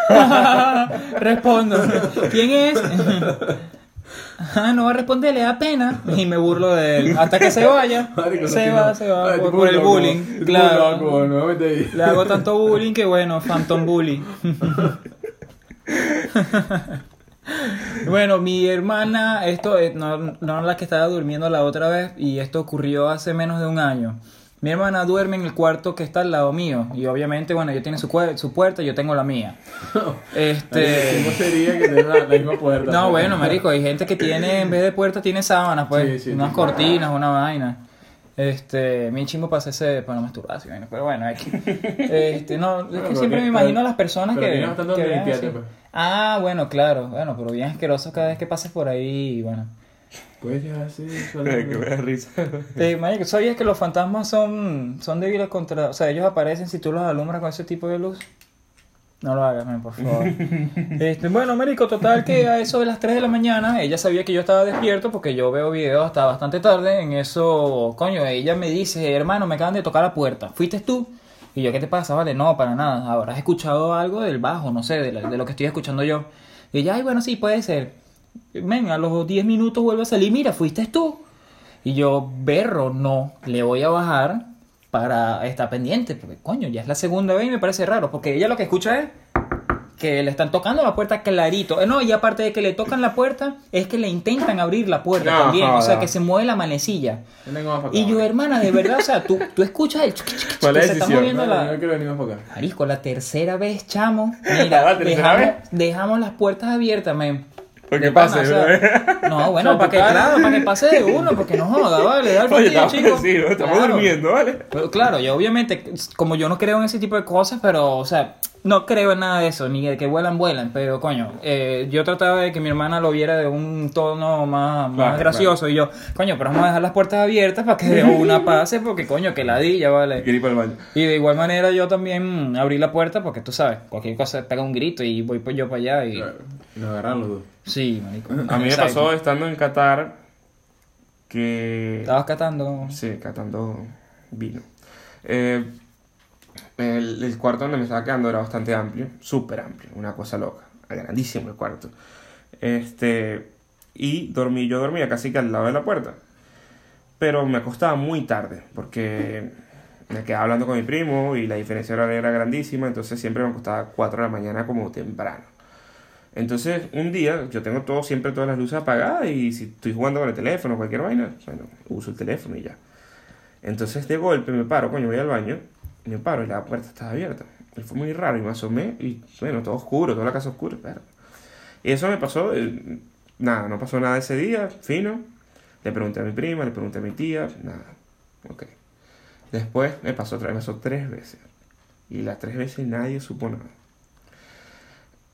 Speaker 1: Respondo. ¿Quién es? Ah, no va a responder, le da pena. Y me burlo de él. Hasta que se vaya.
Speaker 3: Marico,
Speaker 1: se
Speaker 3: no,
Speaker 1: va,
Speaker 3: no.
Speaker 1: se va.
Speaker 3: Ay,
Speaker 1: por, el
Speaker 3: loco,
Speaker 1: bullying. Claro.
Speaker 3: loco, no me.
Speaker 1: Le hago tanto bullying que bueno, Phantom Bully. bueno, mi hermana, esto es no, no la que estaba durmiendo la otra vez y esto ocurrió hace menos de un año. Mi hermana duerme en el cuarto que está al lado mío y obviamente, bueno, ella tiene su, su puerta y yo tengo la mía. Este...
Speaker 3: ¿Cómo sería que tenga la, misma puerta?
Speaker 1: No, bueno, marico, hay gente que tiene, en vez de puerta, tiene sábanas, pues,
Speaker 3: Sí, sí,
Speaker 1: unas
Speaker 3: sí.
Speaker 1: cortinas, una vaina. Este, mi chimbo pasa ese para la masturbación, pero bueno, hay que- este, no, es
Speaker 3: Bueno,
Speaker 1: que siempre me imagino a las personas que, vean así.
Speaker 3: pues.
Speaker 1: Ah, bueno, claro, bueno, pero bien asqueroso cada vez que pases por ahí, y bueno.
Speaker 3: Pues ya, sí,
Speaker 2: que me da risa.
Speaker 1: Eh, marico, ¿sabías que los fantasmas son, son débiles contra, o sea, ellos aparecen si tú los alumbras con ese tipo de luz? No lo hagas, por favor. Este, bueno, Marico, total que a eso de las 3 de la mañana, ella sabía que yo estaba despierto porque yo veo videos hasta bastante tarde. En eso, coño, ella me dice, hermano, me acaban de tocar la puerta. ¿Fuiste tú? Y yo, ¿qué te pasa? Vale, no, para nada. Habrás escuchado algo del bajo, no sé, de, la- de lo que estoy escuchando yo. Y ella, ay, bueno, sí, puede ser. Men, a los 10 minutos vuelve a salir, mira, ¿fuiste tú? Y yo, berro, no, le voy a bajar para estar pendiente, porque coño, ya es la segunda vez y me parece raro, porque ella lo que escucha es que le están tocando la puerta clarito. Eh, No, y aparte de que le tocan la puerta, es que le intentan abrir la puerta
Speaker 2: No,
Speaker 1: también, o sea, que se mueve la manecilla.
Speaker 3: Yo.
Speaker 1: Y yo, hermana, de verdad, o sea, tú, tú escuchas el chuc, chuc,
Speaker 2: ¿Cuál es
Speaker 1: se está moviendo
Speaker 3: No,
Speaker 1: la... Marisco, la tercera vez, chamo. Mira,
Speaker 2: ¿La
Speaker 1: dejamos,
Speaker 2: vez?
Speaker 1: dejamos las puertas abiertas, men.
Speaker 2: Porque
Speaker 1: pana,
Speaker 2: pase,
Speaker 1: o sea, No, bueno, para que, claro, para que pase de uno, porque no joda, vale, da el
Speaker 2: estamos,
Speaker 1: chico.
Speaker 2: sí, estamos
Speaker 1: Claro.
Speaker 2: durmiendo, ¿vale?
Speaker 1: Pero claro, yo obviamente, como yo no creo en ese tipo de cosas, pero, o sea, no creo en nada de eso, ni de que vuelan, vuelan, pero coño, eh, yo trataba de que mi hermana lo viera de un tono más, más
Speaker 2: Claro,
Speaker 1: gracioso, y yo, coño, pero vamos a dejar las puertas abiertas para que de una pase, porque coño, que ladilla, vale.
Speaker 2: El baño.
Speaker 1: Y de igual manera yo también abrí la puerta, porque tú sabes, cualquier cosa pega un grito y voy yo para allá y...
Speaker 3: Claro. Nos agarraron los dos.
Speaker 1: Sí, marico.
Speaker 2: A mí me pasó estando en Qatar que...
Speaker 1: Estabas catando...
Speaker 2: Sí, catando vino. Eh, el, el cuarto donde me estaba quedando era bastante amplio, súper amplio, una cosa loca, grandísimo el cuarto. Este, y dormí, yo dormía casi que al lado de la puerta, pero me acostaba muy tarde, porque me quedaba hablando con mi primo y la diferencia horaria era grandísima, entonces siempre me acostaba a 4 de la mañana como temprano. Entonces, un día, yo tengo todo, siempre todas las luces apagadas y si estoy jugando con el teléfono o cualquier vaina, bueno, uso el teléfono y ya. Entonces, de golpe me paro, coño, voy al baño, me paro y la puerta estaba abierta. Y fue muy raro y me asomé y, bueno, todo oscuro, toda la casa oscura, pero... Y eso me pasó, eh, nada, no pasó nada ese día, fino. Le pregunté a mi prima, le pregunté a mi tía, nada, ok. Después me pasó otra vez, me pasó tres veces. Y las tres veces nadie supo nada.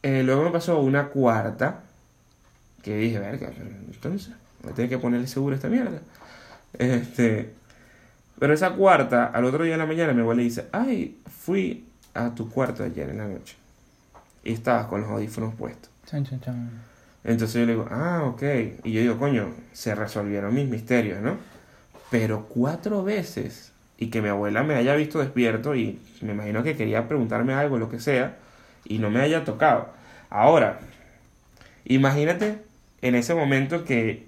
Speaker 2: Eh, luego me pasó una cuarta, que dije, verga, entonces, voy a tener que ponerle seguro a esta mierda. Este, pero esa cuarta, al otro día de la mañana, mi abuela dice, ay, fui a tu cuarto ayer en la noche. Y estabas con los audífonos puestos.
Speaker 1: Chan, chan, chan.
Speaker 2: Entonces yo le digo, ah, ok. Y yo digo, coño, se resolvieron mis misterios, ¿no? Pero cuatro veces. Y que mi abuela me haya visto despierto y me imagino que quería preguntarme algo, lo que sea, y no me haya tocado. Ahora, imagínate en ese momento que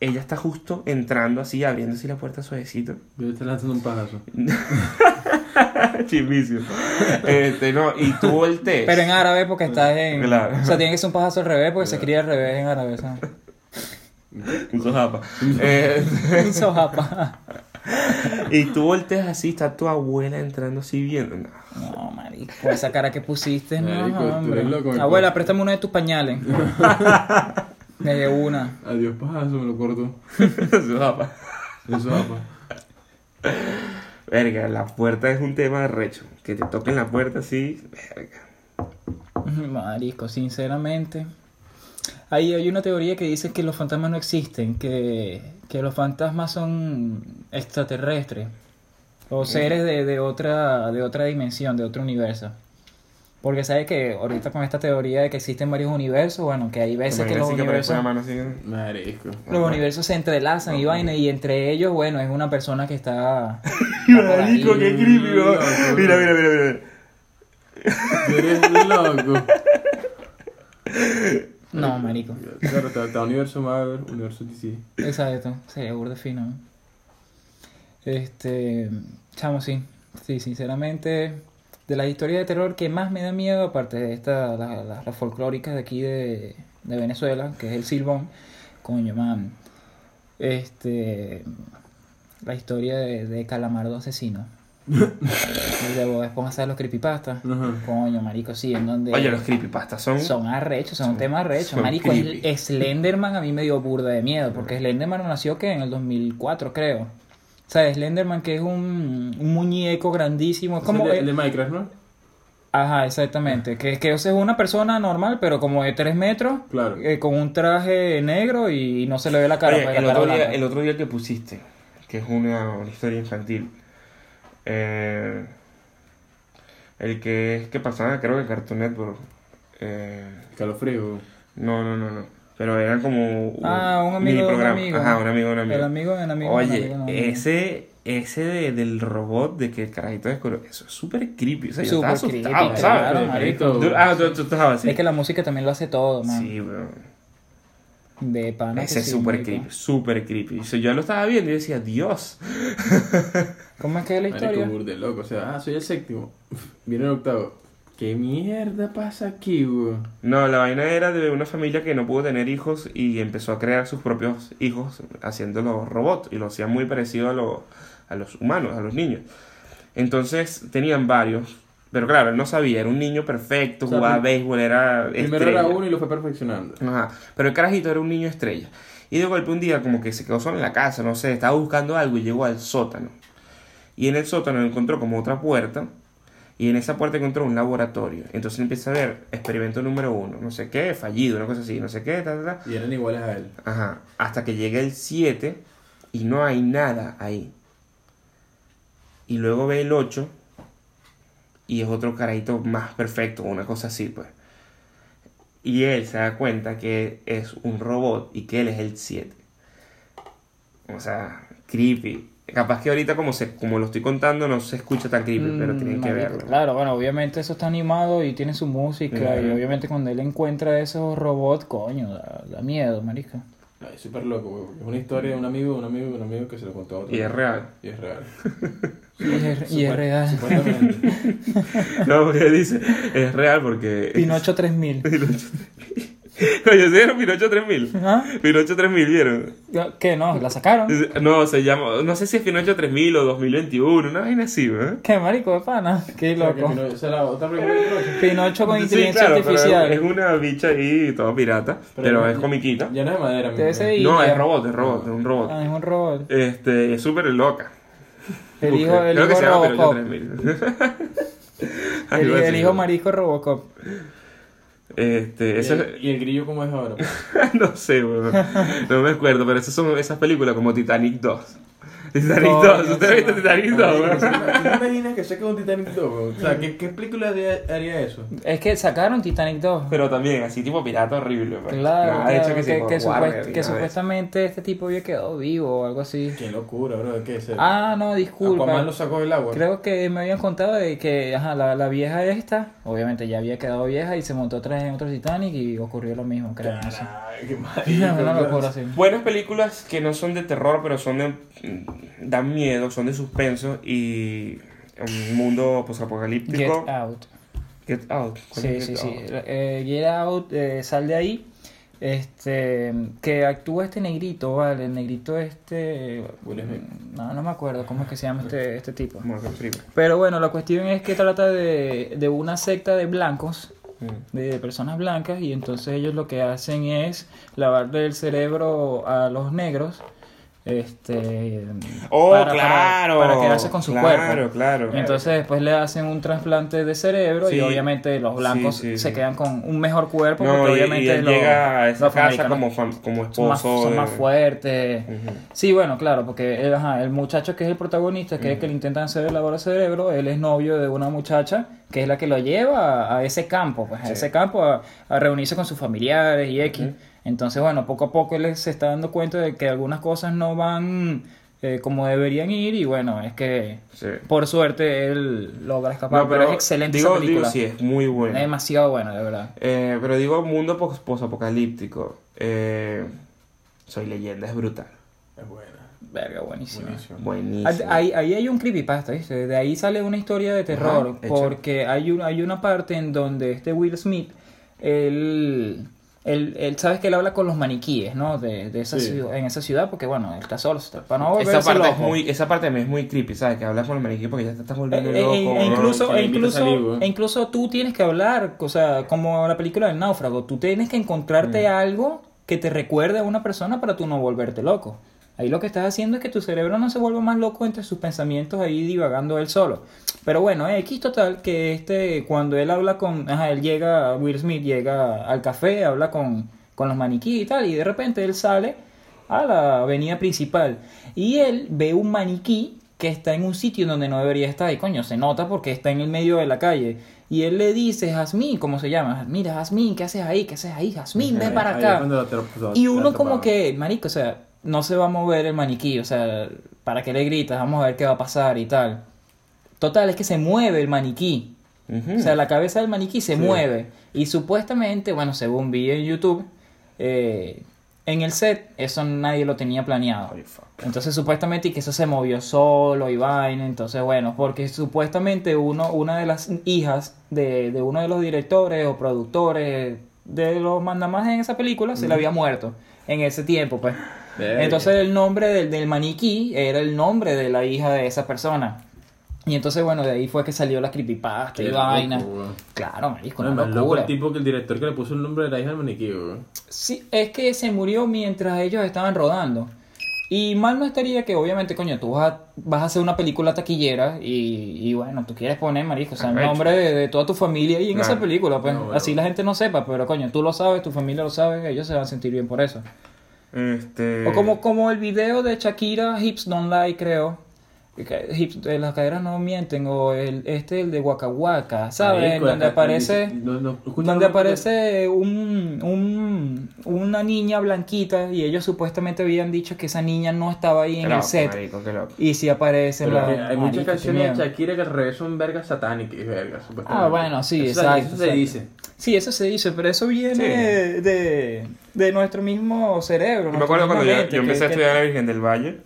Speaker 2: ella está justo entrando así, abriendo así la puerta suavecito.
Speaker 3: Yo estoy lanzando un pajazo.
Speaker 2: Chismicio. Este, no, y tú voltees.
Speaker 1: Pero en árabe porque estás en...
Speaker 2: Claro.
Speaker 1: O sea, tiene que ser un pajazo al revés porque se escribe al revés en árabe. ¿sabes?
Speaker 2: Un sojapa. Eh,
Speaker 1: Un sojapa.
Speaker 2: y tú volteas así, está tu abuela entrando así viendo. No.
Speaker 1: No, marico. Esa cara que pusiste, no,
Speaker 3: Marico, tú
Speaker 1: hombre.
Speaker 3: eres loco,
Speaker 1: Abuela, préstame uno de tus pañales. Me de una.
Speaker 3: Adiós, pajazo, me lo corto.
Speaker 2: Sojapa.
Speaker 3: Eso, apa.
Speaker 2: Verga, la puerta es un tema de recho. Que te toquen la puerta así. Verga.
Speaker 1: Marico, sinceramente. Ahí hay una teoría que dice que los fantasmas no existen, que, que los fantasmas son extraterrestres o seres de, de otra de otra dimensión, de otro universo. Porque sabes que ahorita con esta teoría de que existen varios universos, bueno, que hay veces que los universos los universos se entrelazan y vaina y entre ellos, bueno, es una persona que está
Speaker 2: Marico, qué creepy. Mira, mira, mira, mira.
Speaker 3: Eres loco.
Speaker 1: No, marico.
Speaker 3: Claro, está, está Universo Marvel, Universo DC.
Speaker 1: Exacto, sería burda fino. Este, chamo, sí. Sí, sinceramente, de las historias de terror que más me da miedo, aparte de estas, las folclóricas de aquí de, de Venezuela, que es el silbón, coño, man. Este, la historia de, de Calamardo Asesino. Y de Bob Esponja de los creepypastas.
Speaker 3: Ajá.
Speaker 1: Coño, marico, sí, en donde...
Speaker 2: Oye, los creepypastas son.
Speaker 1: Son arrechos, son,
Speaker 2: Son-
Speaker 1: temas arrechos.
Speaker 2: son
Speaker 1: Marico, el Slenderman a mí me dio burda de miedo, porque Slenderman nació que en el 2004, creo. O sea, Slenderman que es un, un muñeco grandísimo, es como...
Speaker 3: el de, el de Minecraft, ¿no?
Speaker 1: Ajá, exactamente. Que, que es una persona normal, pero como de 3 metros,
Speaker 3: Claro.
Speaker 1: eh, con un traje negro y no se le ve la cara.
Speaker 2: Oye,
Speaker 1: pues,
Speaker 2: el,
Speaker 1: la cara
Speaker 2: otro día, el otro día que pusiste, que es una, una historia infantil, eh, el que es que pasaba, creo que Cartoon Network. Eh,
Speaker 3: Calofrío.
Speaker 2: no, no, no, no. Pero era como
Speaker 1: Ah, un amigo de un
Speaker 2: miniprograma.
Speaker 1: amigo.
Speaker 2: Ajá, un amigo un amigo.
Speaker 1: El amigo del amigo
Speaker 2: Oye,
Speaker 1: amigo del amigo.
Speaker 2: ese, ese de- del robot de que el carajito descubrió, eso es súper creepy. O sea, yo
Speaker 1: Súper
Speaker 2: estaba
Speaker 1: creepy,
Speaker 2: asustado,
Speaker 1: claro,
Speaker 2: ¿sabes?
Speaker 1: marico.
Speaker 2: Tú- ah, tú, tú estabas así.
Speaker 1: Es que la música también lo hace todo, man.
Speaker 2: Sí, bro.
Speaker 1: De pana.
Speaker 2: Ese es súper creepy, súper creepy. O sea, yo lo estaba viendo y decía, Dios.
Speaker 1: ¿Cómo es que es la
Speaker 3: Marico,
Speaker 1: historia?
Speaker 3: burde loco. O sea, ah, soy el séptimo. Viene el octavo. ¿Qué mierda pasa aquí, weón?
Speaker 2: No, la vaina era de una familia que no pudo tener hijos y empezó a crear sus propios hijos haciendo los robots y lo hacían muy parecido a, lo- a los humanos, a los niños. Entonces tenían varios, pero claro, él no sabía, era un niño perfecto,
Speaker 3: O sea,
Speaker 2: jugaba béisbol, era
Speaker 3: Primero
Speaker 2: estrella.
Speaker 3: era uno y lo fue perfeccionando.
Speaker 2: Ajá, pero el carajito era un niño estrella. Y de golpe un día como que se quedó solo en la casa, no sé, estaba buscando algo y llegó al sótano. Y en el sótano encontró como otra puerta. Y en esa puerta encontró un laboratorio. Entonces empieza a ver experimento número uno, no sé qué, fallido, una cosa así, no sé qué, ta, ta, ta.
Speaker 3: Y eran iguales a él.
Speaker 2: Ajá, hasta que llega el 7 y no hay nada ahí. Y luego ve el 8 y es otro carajito más perfecto, una cosa así, pues. Y él se da cuenta que es un robot y que él es el 7. O sea, creepy. Capaz que ahorita como se como lo estoy contando no se escucha tan creepy, pero
Speaker 1: Mm,
Speaker 2: tienen que verlo.
Speaker 1: Claro, bueno, obviamente eso está animado y tiene su música. Y obviamente cuando él encuentra esos robots, coño, da, da miedo, marica.
Speaker 3: Ay, es súper loco, weón. Es una historia de un amigo, de un amigo, de un amigo que se lo contó a otro.
Speaker 2: Y es real.
Speaker 3: Y es real.
Speaker 1: Y es, y es
Speaker 3: Supuest-
Speaker 1: real.
Speaker 2: No, porque dice, es real porque...
Speaker 1: Pinocho 3000.
Speaker 2: Pinocho. Oye, ¿vieron Pinocho 3000?
Speaker 1: ¿Ah?
Speaker 2: Pinocho 3000, ¿vieron?
Speaker 1: ¿Qué no? ¿La sacaron?
Speaker 2: No, se llama, no sé si es Pinocho 3000 o 2021, una vaina así, ¿eh?
Speaker 1: ¿Qué marico de pana? Qué
Speaker 3: O sea, que
Speaker 1: loco.
Speaker 3: Pino- Esa es la otra Pinocho.
Speaker 1: Pinocho con
Speaker 2: Sí,
Speaker 1: inteligencia
Speaker 2: claro, pero
Speaker 1: artificial.
Speaker 2: es una bicha ahí, toda pirata, pero, es comiquita.
Speaker 3: Ya no es de madera,
Speaker 2: No, es robot, es robot, es un robot.
Speaker 1: Ah, es un robot.
Speaker 2: Este, es súper loca.
Speaker 1: El hijo, el
Speaker 2: Creo que
Speaker 1: hijo
Speaker 2: se llama Pinocho
Speaker 1: Robocop.
Speaker 2: 3000.
Speaker 1: El, el hijo marisco Robocop.
Speaker 2: Este,
Speaker 3: ¿Y
Speaker 2: ese,
Speaker 3: el, y el grillo cómo es ahora?
Speaker 2: no sé. No me acuerdo, pero esas son esas películas como Titanic 2. Titanic
Speaker 1: Coño,
Speaker 2: 2, ¿usted ha visto Titanic 2,
Speaker 3: Marico,
Speaker 2: weón?
Speaker 3: ¿tú te imaginas que saque un Titanic 2? weón? O sea, ¿qué, qué película haría, haría eso?
Speaker 1: Es que sacaron Titanic 2.
Speaker 2: Pero también, así tipo pirata horrible, weón.
Speaker 1: Claro,
Speaker 2: Nada de
Speaker 1: claro,
Speaker 2: hecho
Speaker 1: que,
Speaker 2: sí, por
Speaker 1: que supuest-
Speaker 2: Warner,
Speaker 1: que supuestamente este tipo había quedado vivo o algo así.
Speaker 3: Qué locura, bro. ¿Qué es eso?
Speaker 1: Ah, no, disculpa.
Speaker 3: Aquaman lo sacó del agua.
Speaker 1: Creo que me habían contado de que ajá, la, la vieja esta, obviamente ya había quedado vieja y se montó otra vez en otro Titanic y ocurrió lo mismo, creo. No sé.
Speaker 3: Caray, qué marico,
Speaker 1: Una locura
Speaker 3: bro.
Speaker 1: así.
Speaker 2: Buenas películas que no son de terror, pero son de. Mm, dan miedo, son de suspenso y. Un mundo
Speaker 1: Get
Speaker 2: posapocalíptico.
Speaker 1: Out.
Speaker 2: Get Out. ¿Cuál
Speaker 1: Sí, sí,
Speaker 2: Get
Speaker 1: sí.
Speaker 2: Out?
Speaker 1: Eh, Get Out, eh, sal de ahí. Este, que actúa este negrito, ¿vale? El negrito este...
Speaker 3: Smith.
Speaker 1: No, no me acuerdo cómo es que se llama este, este tipo. Pero bueno, la cuestión es que trata de, de una secta de blancos,
Speaker 2: Mm.
Speaker 1: de personas blancas, y entonces ellos lo que hacen es lavarle el cerebro a los negros. Este,
Speaker 2: Oh,
Speaker 1: para- para-
Speaker 2: claro.
Speaker 1: Para, quedarse con su
Speaker 2: claro,
Speaker 1: cuerpo.
Speaker 2: Claro,
Speaker 1: Entonces después le hacen un trasplante de cerebro
Speaker 2: Sí.
Speaker 1: y obviamente los blancos
Speaker 2: Sí, sí,
Speaker 1: se quedan con un mejor cuerpo
Speaker 2: No,
Speaker 1: porque
Speaker 2: y-
Speaker 1: obviamente
Speaker 2: y él
Speaker 1: los,
Speaker 2: llega a esa casa como,
Speaker 1: son más,
Speaker 2: esposo.
Speaker 1: son
Speaker 2: de-
Speaker 1: más fuertes. Sí, bueno, claro, porque él, ajá, el muchacho que es el protagonista, que es el que le intentan hacer el lavado de cerebro, él es novio de una muchacha que es la que lo lleva a, a ese campo, pues a ese campo a, a reunirse con sus familiares y X. Entonces, bueno, poco a poco él se está dando cuenta de que algunas cosas no van eh, como deberían ir y bueno, es que
Speaker 2: Sí.
Speaker 1: por suerte él logra escapar,
Speaker 2: No,
Speaker 1: pero, es excelente
Speaker 2: digo,
Speaker 1: esa película.
Speaker 2: Digo, sí, es muy buena.
Speaker 1: Es demasiado buena, de verdad.
Speaker 2: Eh, pero digo, mundo pos- posapocalíptico. Eh, soy leyenda, es brutal.
Speaker 3: Es buena.
Speaker 1: Verga.
Speaker 3: Buenísimo.
Speaker 2: Buenísimo.
Speaker 1: Ahí, ahí hay un creepypasta, ¿viste? De ahí sale una historia de terror,
Speaker 2: Ajá,
Speaker 1: porque hay, un, hay una parte en donde este Will Smith, él, él, él sabes que él habla con los maniquíes, ¿no? De, de esa
Speaker 3: Sí.
Speaker 1: ciudad, en esa ciudad, porque bueno, él está solo, está- para no
Speaker 2: esa parte, es
Speaker 1: loco.
Speaker 2: muy, esa parte es muy creepy, ¿sabes? Que hablas con el maniquí porque ya te estás
Speaker 1: Eh,
Speaker 2: volviendo
Speaker 1: eh,
Speaker 2: loco.
Speaker 1: e incluso, e incluso,
Speaker 3: salir,
Speaker 1: e incluso tú tienes que hablar, o sea, como la película del náufrago, tú tienes que encontrarte algo que te recuerde a una persona para tú no volverte loco. Ahí lo que estás haciendo es que tu cerebro no se vuelva más loco entre sus pensamientos ahí divagando él solo. Pero bueno, X total que este, cuando él habla con, ajá, él llega, Will Smith llega al café, habla con, con los maniquíes y tal, y de repente él sale a la avenida principal y él ve un maniquí que está en un sitio donde no debería estar y coño, se nota porque está en el medio de la calle. Y él le dice, Jazmín, ¿cómo se llama? Mira, Jazmín, ¿qué haces ahí? ¿Qué haces ahí? Jazmín, ven para acá. Y uno como que, marico, o sea, no se va a mover el maniquí, o sea, ¿para qué le gritas? Vamos a ver qué va a pasar y tal. Total, es que se mueve el maniquí. O sea, la cabeza del maniquí se
Speaker 3: Sí.
Speaker 1: mueve. Y supuestamente, bueno, según vi en YouTube, eh, en el set eso nadie lo tenía planeado. Entonces supuestamente y que eso se movió solo y vaina. Entonces, bueno, porque supuestamente uno, una de las hijas de, de uno de los directores o productores de los mandamás en esa película se le había muerto en ese tiempo, pues.
Speaker 3: Verga.
Speaker 1: Entonces el nombre del, del maniquí era el nombre de la hija de esa persona. Y entonces, bueno, de ahí fue que salió la creepypasta y vaina.
Speaker 3: loco.
Speaker 1: Claro, marico,
Speaker 3: No,
Speaker 1: una locura.
Speaker 3: el tipo que el director que le puso el nombre de la hija del maniquí.
Speaker 1: Sí, es que se murió mientras ellos estaban rodando. Y mal no estaría que, obviamente, coño, tú vas a, vas a hacer una película taquillera y, y bueno, tú quieres poner, marico, o sea, el nombre de, de toda tu familia y en
Speaker 2: Claro.
Speaker 1: esa película, pues,
Speaker 3: No, bueno.
Speaker 1: así la gente no sepa, pero coño, tú lo sabes, tu familia lo sabe, ellos se van a sentir bien por eso.
Speaker 2: Este...
Speaker 1: O como, como el video de Shakira, Hips Don't Lie, creo. Eh, las caderas no mienten, o el, este, el de Waka Waka, ¿sabes?
Speaker 3: Marico,
Speaker 1: donde aparece...
Speaker 3: no, no, escucha
Speaker 1: Donde
Speaker 3: una-
Speaker 1: aparece un, un, una niña blanquita y ellos supuestamente habían dicho que esa niña no estaba ahí en
Speaker 2: loco,
Speaker 1: el set.
Speaker 2: marico, qué loco.
Speaker 1: Y si aparece la...
Speaker 3: hay muchas
Speaker 1: Marico,
Speaker 3: canciones de. Shakira que al revés son vergas satánicas y vergas, supuestamente.
Speaker 1: Ah, bueno, sí,
Speaker 3: Eso-
Speaker 1: exacto.
Speaker 3: Eso se
Speaker 1: exacto.
Speaker 3: dice.
Speaker 1: Sí, eso se dice, pero eso viene
Speaker 2: Sí.
Speaker 1: de, de nuestro mismo cerebro.
Speaker 2: Yo me acuerdo cuando yo,
Speaker 1: misma mente,
Speaker 2: yo empecé
Speaker 1: que-
Speaker 2: a estudiar en la Virgen del Valle,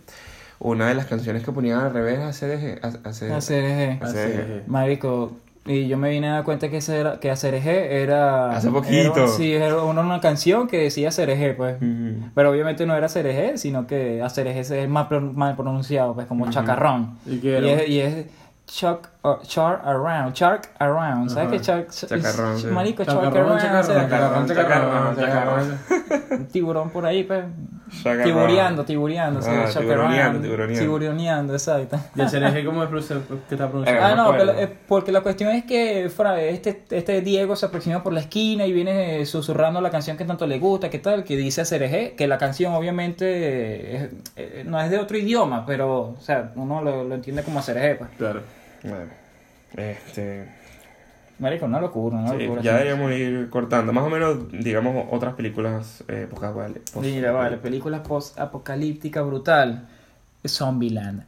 Speaker 2: una de las canciones que ponían al revés a CDG, a, a
Speaker 1: que-
Speaker 2: CDG.
Speaker 1: Marico, Y yo me vine a dar cuenta que, ese era, que Acereje era...
Speaker 2: Hace poquito.
Speaker 1: era- sí, era una, una canción que decía Acereje, pues. Pero obviamente no era Cereje, sino que Acereje es pro- mal pronunciado, pues como chacarrón.
Speaker 3: ¿Y
Speaker 1: Y
Speaker 3: qué era?
Speaker 1: es, y es chuck, uh, char around, shark around. ¿Sabes qué shark?
Speaker 2: Chacarrón, sí.
Speaker 1: Marico, shark
Speaker 3: Chacarrón,
Speaker 1: around.
Speaker 3: chacarrón, chacarrón, chacarrón,
Speaker 2: chacarrón,
Speaker 3: chacarrón.
Speaker 1: Un tiburón por ahí, pues.
Speaker 2: Chacarrón.
Speaker 1: Tibureando, tibureando.
Speaker 2: Ah,
Speaker 1: shark
Speaker 2: tiburoneando,
Speaker 1: around.
Speaker 2: tiburoneando.
Speaker 1: Tiburoneando, exacto.
Speaker 3: ¿Y el cereje cómo es pronuncia- qué está pronunciando?
Speaker 1: Ah,
Speaker 2: no
Speaker 1: pero, eh, porque la cuestión es que fra, este, este Diego se aproxima por la esquina y viene eh, susurrando la canción que tanto le gusta, que tal, que dice Cereje, que la canción obviamente eh, es- eh, no es de otro idioma, pero, o sea, uno lo, lo entiende como Cereje, pues.
Speaker 3: Claro.
Speaker 2: Bueno, este...
Speaker 1: Marico, una locura, una
Speaker 2: sí,
Speaker 1: locura.
Speaker 2: ya
Speaker 1: sí.
Speaker 2: deberíamos ir cortando. Más o menos, digamos, otras películas eh, pocas vale. post-
Speaker 1: Mira, vale, película post-apocalíptica brutal. Zombieland.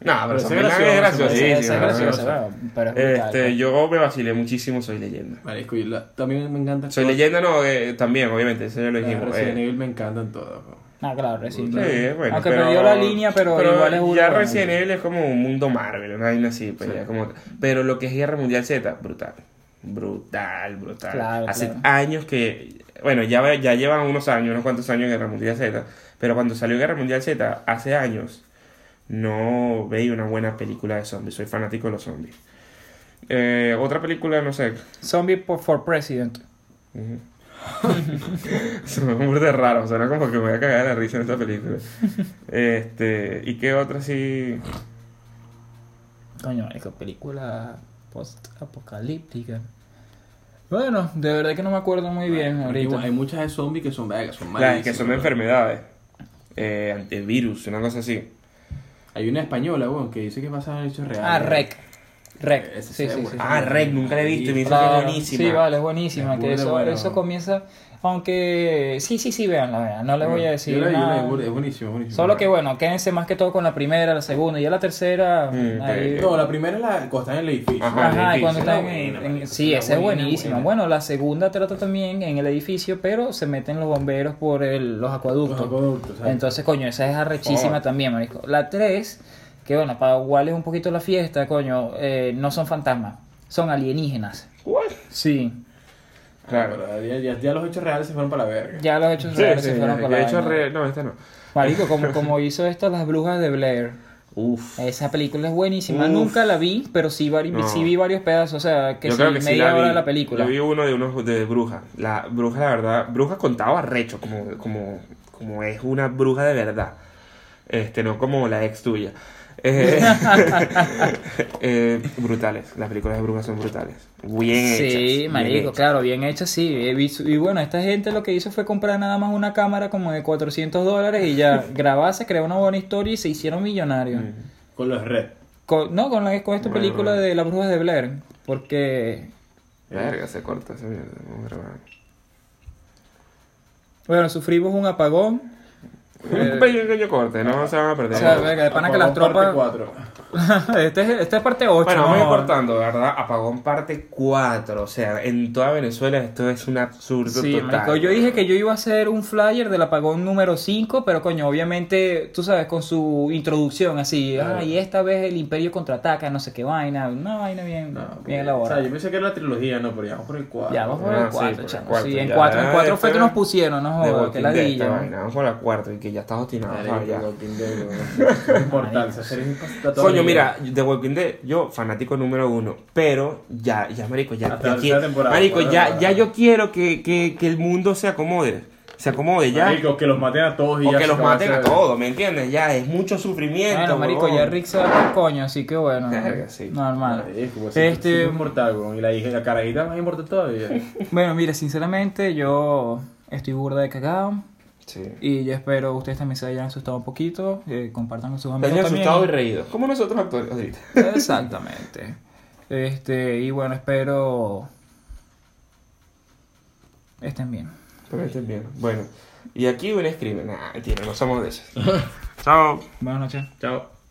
Speaker 2: No, pero
Speaker 3: Pero
Speaker 2: película
Speaker 3: es
Speaker 1: esa es graciosa, pero- pero es brutal.
Speaker 2: Este,
Speaker 1: pues.
Speaker 2: yo me vacilé muchísimo Soy Leyenda.
Speaker 3: Marisco, y la- también me encanta.
Speaker 2: Soy Leyenda no, eh, también, obviamente, eso ya lo dijimos.
Speaker 3: Resident
Speaker 2: eh.
Speaker 3: Evil me encantan todas.
Speaker 1: Ah, claro, Resident
Speaker 2: Sí,
Speaker 1: Evil.
Speaker 2: bueno,
Speaker 1: Aunque
Speaker 2: pero,
Speaker 1: perdió la línea, pero, igual es
Speaker 2: Ya. Resident Evil es como un mundo Marvel, una vaina así, pues
Speaker 3: Sí.
Speaker 2: ya como... Pero lo que es Guerra Mundial Z, brutal. Brutal, brutal.
Speaker 1: Claro,
Speaker 2: Hace
Speaker 1: claro.
Speaker 2: años que... Bueno, ya, ya llevan unos años, unos cuantos años Guerra Mundial Z, pero cuando salió Guerra Mundial Z, hace años, no veía una buena película de zombies. Soy fanático de los zombies. Eh, otra película, no sé...
Speaker 1: Zombie for, President.
Speaker 2: Ujú. Suena muy de raro, suena como que me voy a cagar de la risa en esta película. Este, ¿y qué otra sí?
Speaker 1: Coño, marico, película post-apocalíptica. Bueno, de verdad que no me acuerdo muy bien
Speaker 3: Hay,
Speaker 1: ahorita.
Speaker 3: hay muchas de zombies que son vegas, son
Speaker 2: Las
Speaker 3: malísimas.
Speaker 2: que son de enfermedades, eh, antivirus, una cosa así.
Speaker 3: Hay una española, weón, que dice que pasa en hechos reales.
Speaker 1: Ah, Rec. Rec.
Speaker 3: Ese
Speaker 1: Sí,
Speaker 3: sí,
Speaker 1: sí.
Speaker 2: Ah, Rec, nunca la he visto y me dice
Speaker 1: Claro,
Speaker 2: que es buenísima.
Speaker 1: Sí, vale, es buenísima.
Speaker 3: Es
Speaker 1: que eso, eso comienza. Aunque. Sí, sí, sí, veanla, vean. No les voy a decir.
Speaker 3: Yo la yo la
Speaker 1: nada.
Speaker 3: es buenísimo, es buenísimo.
Speaker 1: Solo que bueno, quédense más que todo con la primera, la segunda y ya la tercera.
Speaker 2: Mm,
Speaker 1: ahí-.
Speaker 3: No, la primera es la cuando están en el edificio.
Speaker 2: Ajá.
Speaker 1: Ajá, y
Speaker 2: edificio.
Speaker 1: cuando están
Speaker 3: es
Speaker 1: en, en-
Speaker 3: marico,
Speaker 1: Sí,
Speaker 3: esa
Speaker 1: es buenísima.
Speaker 3: buena.
Speaker 1: Bueno, la segunda trata también en el edificio, pero se meten los bomberos por el- los acueductos.
Speaker 3: Los acueductos, ¿sabes?
Speaker 1: Entonces, coño, esa es arrechísima
Speaker 2: Oh.
Speaker 1: también, marisco. La 3, que bueno, para igualar un poquito la fiesta, coño, eh, no son fantasmas, son alienígenas.
Speaker 2: What?
Speaker 1: Sí,
Speaker 2: Claro.
Speaker 3: Ya, ya- ya los hechos reales se fueron para la verga.
Speaker 1: ya los hechos
Speaker 2: Sí,
Speaker 1: reales
Speaker 2: sí,
Speaker 1: se fueron por la
Speaker 2: de hecho
Speaker 1: vaina.
Speaker 2: re- No, esta no.
Speaker 1: Marico, como, como hizo esto las brujas de Blair.
Speaker 2: Uf.
Speaker 1: Esa película es buenísima.
Speaker 2: Uf.
Speaker 1: Nunca la vi, pero sí, vari-
Speaker 2: No.
Speaker 1: sí vi varios pedazos. O sea, que
Speaker 2: Yo
Speaker 1: sí,
Speaker 2: creo que sí
Speaker 1: media
Speaker 2: la
Speaker 1: hora
Speaker 2: vi.
Speaker 1: de la película.
Speaker 2: Yo vi uno de unos de bruja. La bruja, la verdad, bruja contaba recho, como, como, como es una bruja de verdad. Este, no como la ex tuya. Eh, eh, brutales. Las películas de brujas son brutales. Bien hechas.
Speaker 1: Sí,
Speaker 2: bien
Speaker 1: marico,
Speaker 2: hechas.
Speaker 1: claro, bien hecha, sí. He visto- y bueno, esta gente lo que hizo fue comprar nada más una cámara como de 400 dólares y ya grabarse, crear una buena historia y se hicieron millonarios.
Speaker 3: Con los red.
Speaker 1: Con, no, con, la, con esta
Speaker 2: Bueno,
Speaker 1: película
Speaker 2: bueno.
Speaker 1: de las brujas de Blair. Porque,
Speaker 2: Verga, se corta esa mierda. Vamos a grabar.
Speaker 1: bueno, sufrimos un apagón.
Speaker 2: Un pequeño corte, no se van a perder.
Speaker 1: O sea, verga, de pana que las
Speaker 3: Apagón parte
Speaker 1: tropas...
Speaker 3: cuatro.
Speaker 1: este, es, esta es parte 8.
Speaker 2: Bueno, vamos a ir cortando, ¿verdad? Apagón parte 4. O sea, en toda Venezuela esto es un absurdo
Speaker 1: Sí,
Speaker 2: total.
Speaker 1: marico, yo dije que yo iba a hacer un flyer del apagón número 5, pero coño, obviamente, tú sabes, con su introducción así,
Speaker 3: Claro.
Speaker 1: ah, y esta vez el imperio contraataca, no sé qué vaina, una vaina bien,
Speaker 3: No,
Speaker 1: bien
Speaker 3: porque-
Speaker 1: elaborada.
Speaker 3: O sea, yo pensé que era la trilogía, no, pero ya vamos por el 4.
Speaker 1: Ya, vamos por
Speaker 2: Ah,
Speaker 1: el
Speaker 2: sí,
Speaker 1: 4,
Speaker 2: por el
Speaker 1: chamo.
Speaker 2: cuarto,
Speaker 1: Sí, en
Speaker 2: ya,
Speaker 1: 4 en
Speaker 2: ya,
Speaker 1: cuatro fue que nos pusieron, no
Speaker 2: Walking
Speaker 1: que la ¿no?
Speaker 2: Vamos por la 4 y que ya estás obstinado. ¿sabes? Ya.
Speaker 3: Es importante, esa serie es importante.
Speaker 2: Coño, mira, The Walking Dead, yo fanático número uno, pero ya, ya, marico, ya,
Speaker 3: Hasta
Speaker 2: ya quiero- marico, ya, ya yo quiero que, que, que el mundo se acomode, se acomode ya,
Speaker 3: Marico, que los maten a todos y
Speaker 2: o
Speaker 3: ya
Speaker 2: que los maten a todos, ¿me entiendes? Ya, es mucho sufrimiento,
Speaker 1: Bueno, marico, ya Rick se va por coño, así que bueno,
Speaker 2: Verga, sí.
Speaker 1: normal.
Speaker 3: Marico, pues,
Speaker 1: Este-
Speaker 3: es inmortal, weón. Y la hija, la carajita más importante todavía.
Speaker 1: Bueno, mire, sinceramente, yo estoy burda de cagado.
Speaker 2: Sí.
Speaker 1: Y yo espero ustedes también se hayan asustado un poquito, eh, compartan con sus amigos
Speaker 2: hayan
Speaker 1: también.
Speaker 2: asustado y reído, como nosotros actores ahorita.
Speaker 1: Exactamente. Este, y bueno, espero estén bien.
Speaker 2: Pero estén bien. Bueno, y aquí un escribe, nah, mentira, no somos de esos. Chao.
Speaker 1: Buenas noches.
Speaker 2: Chao.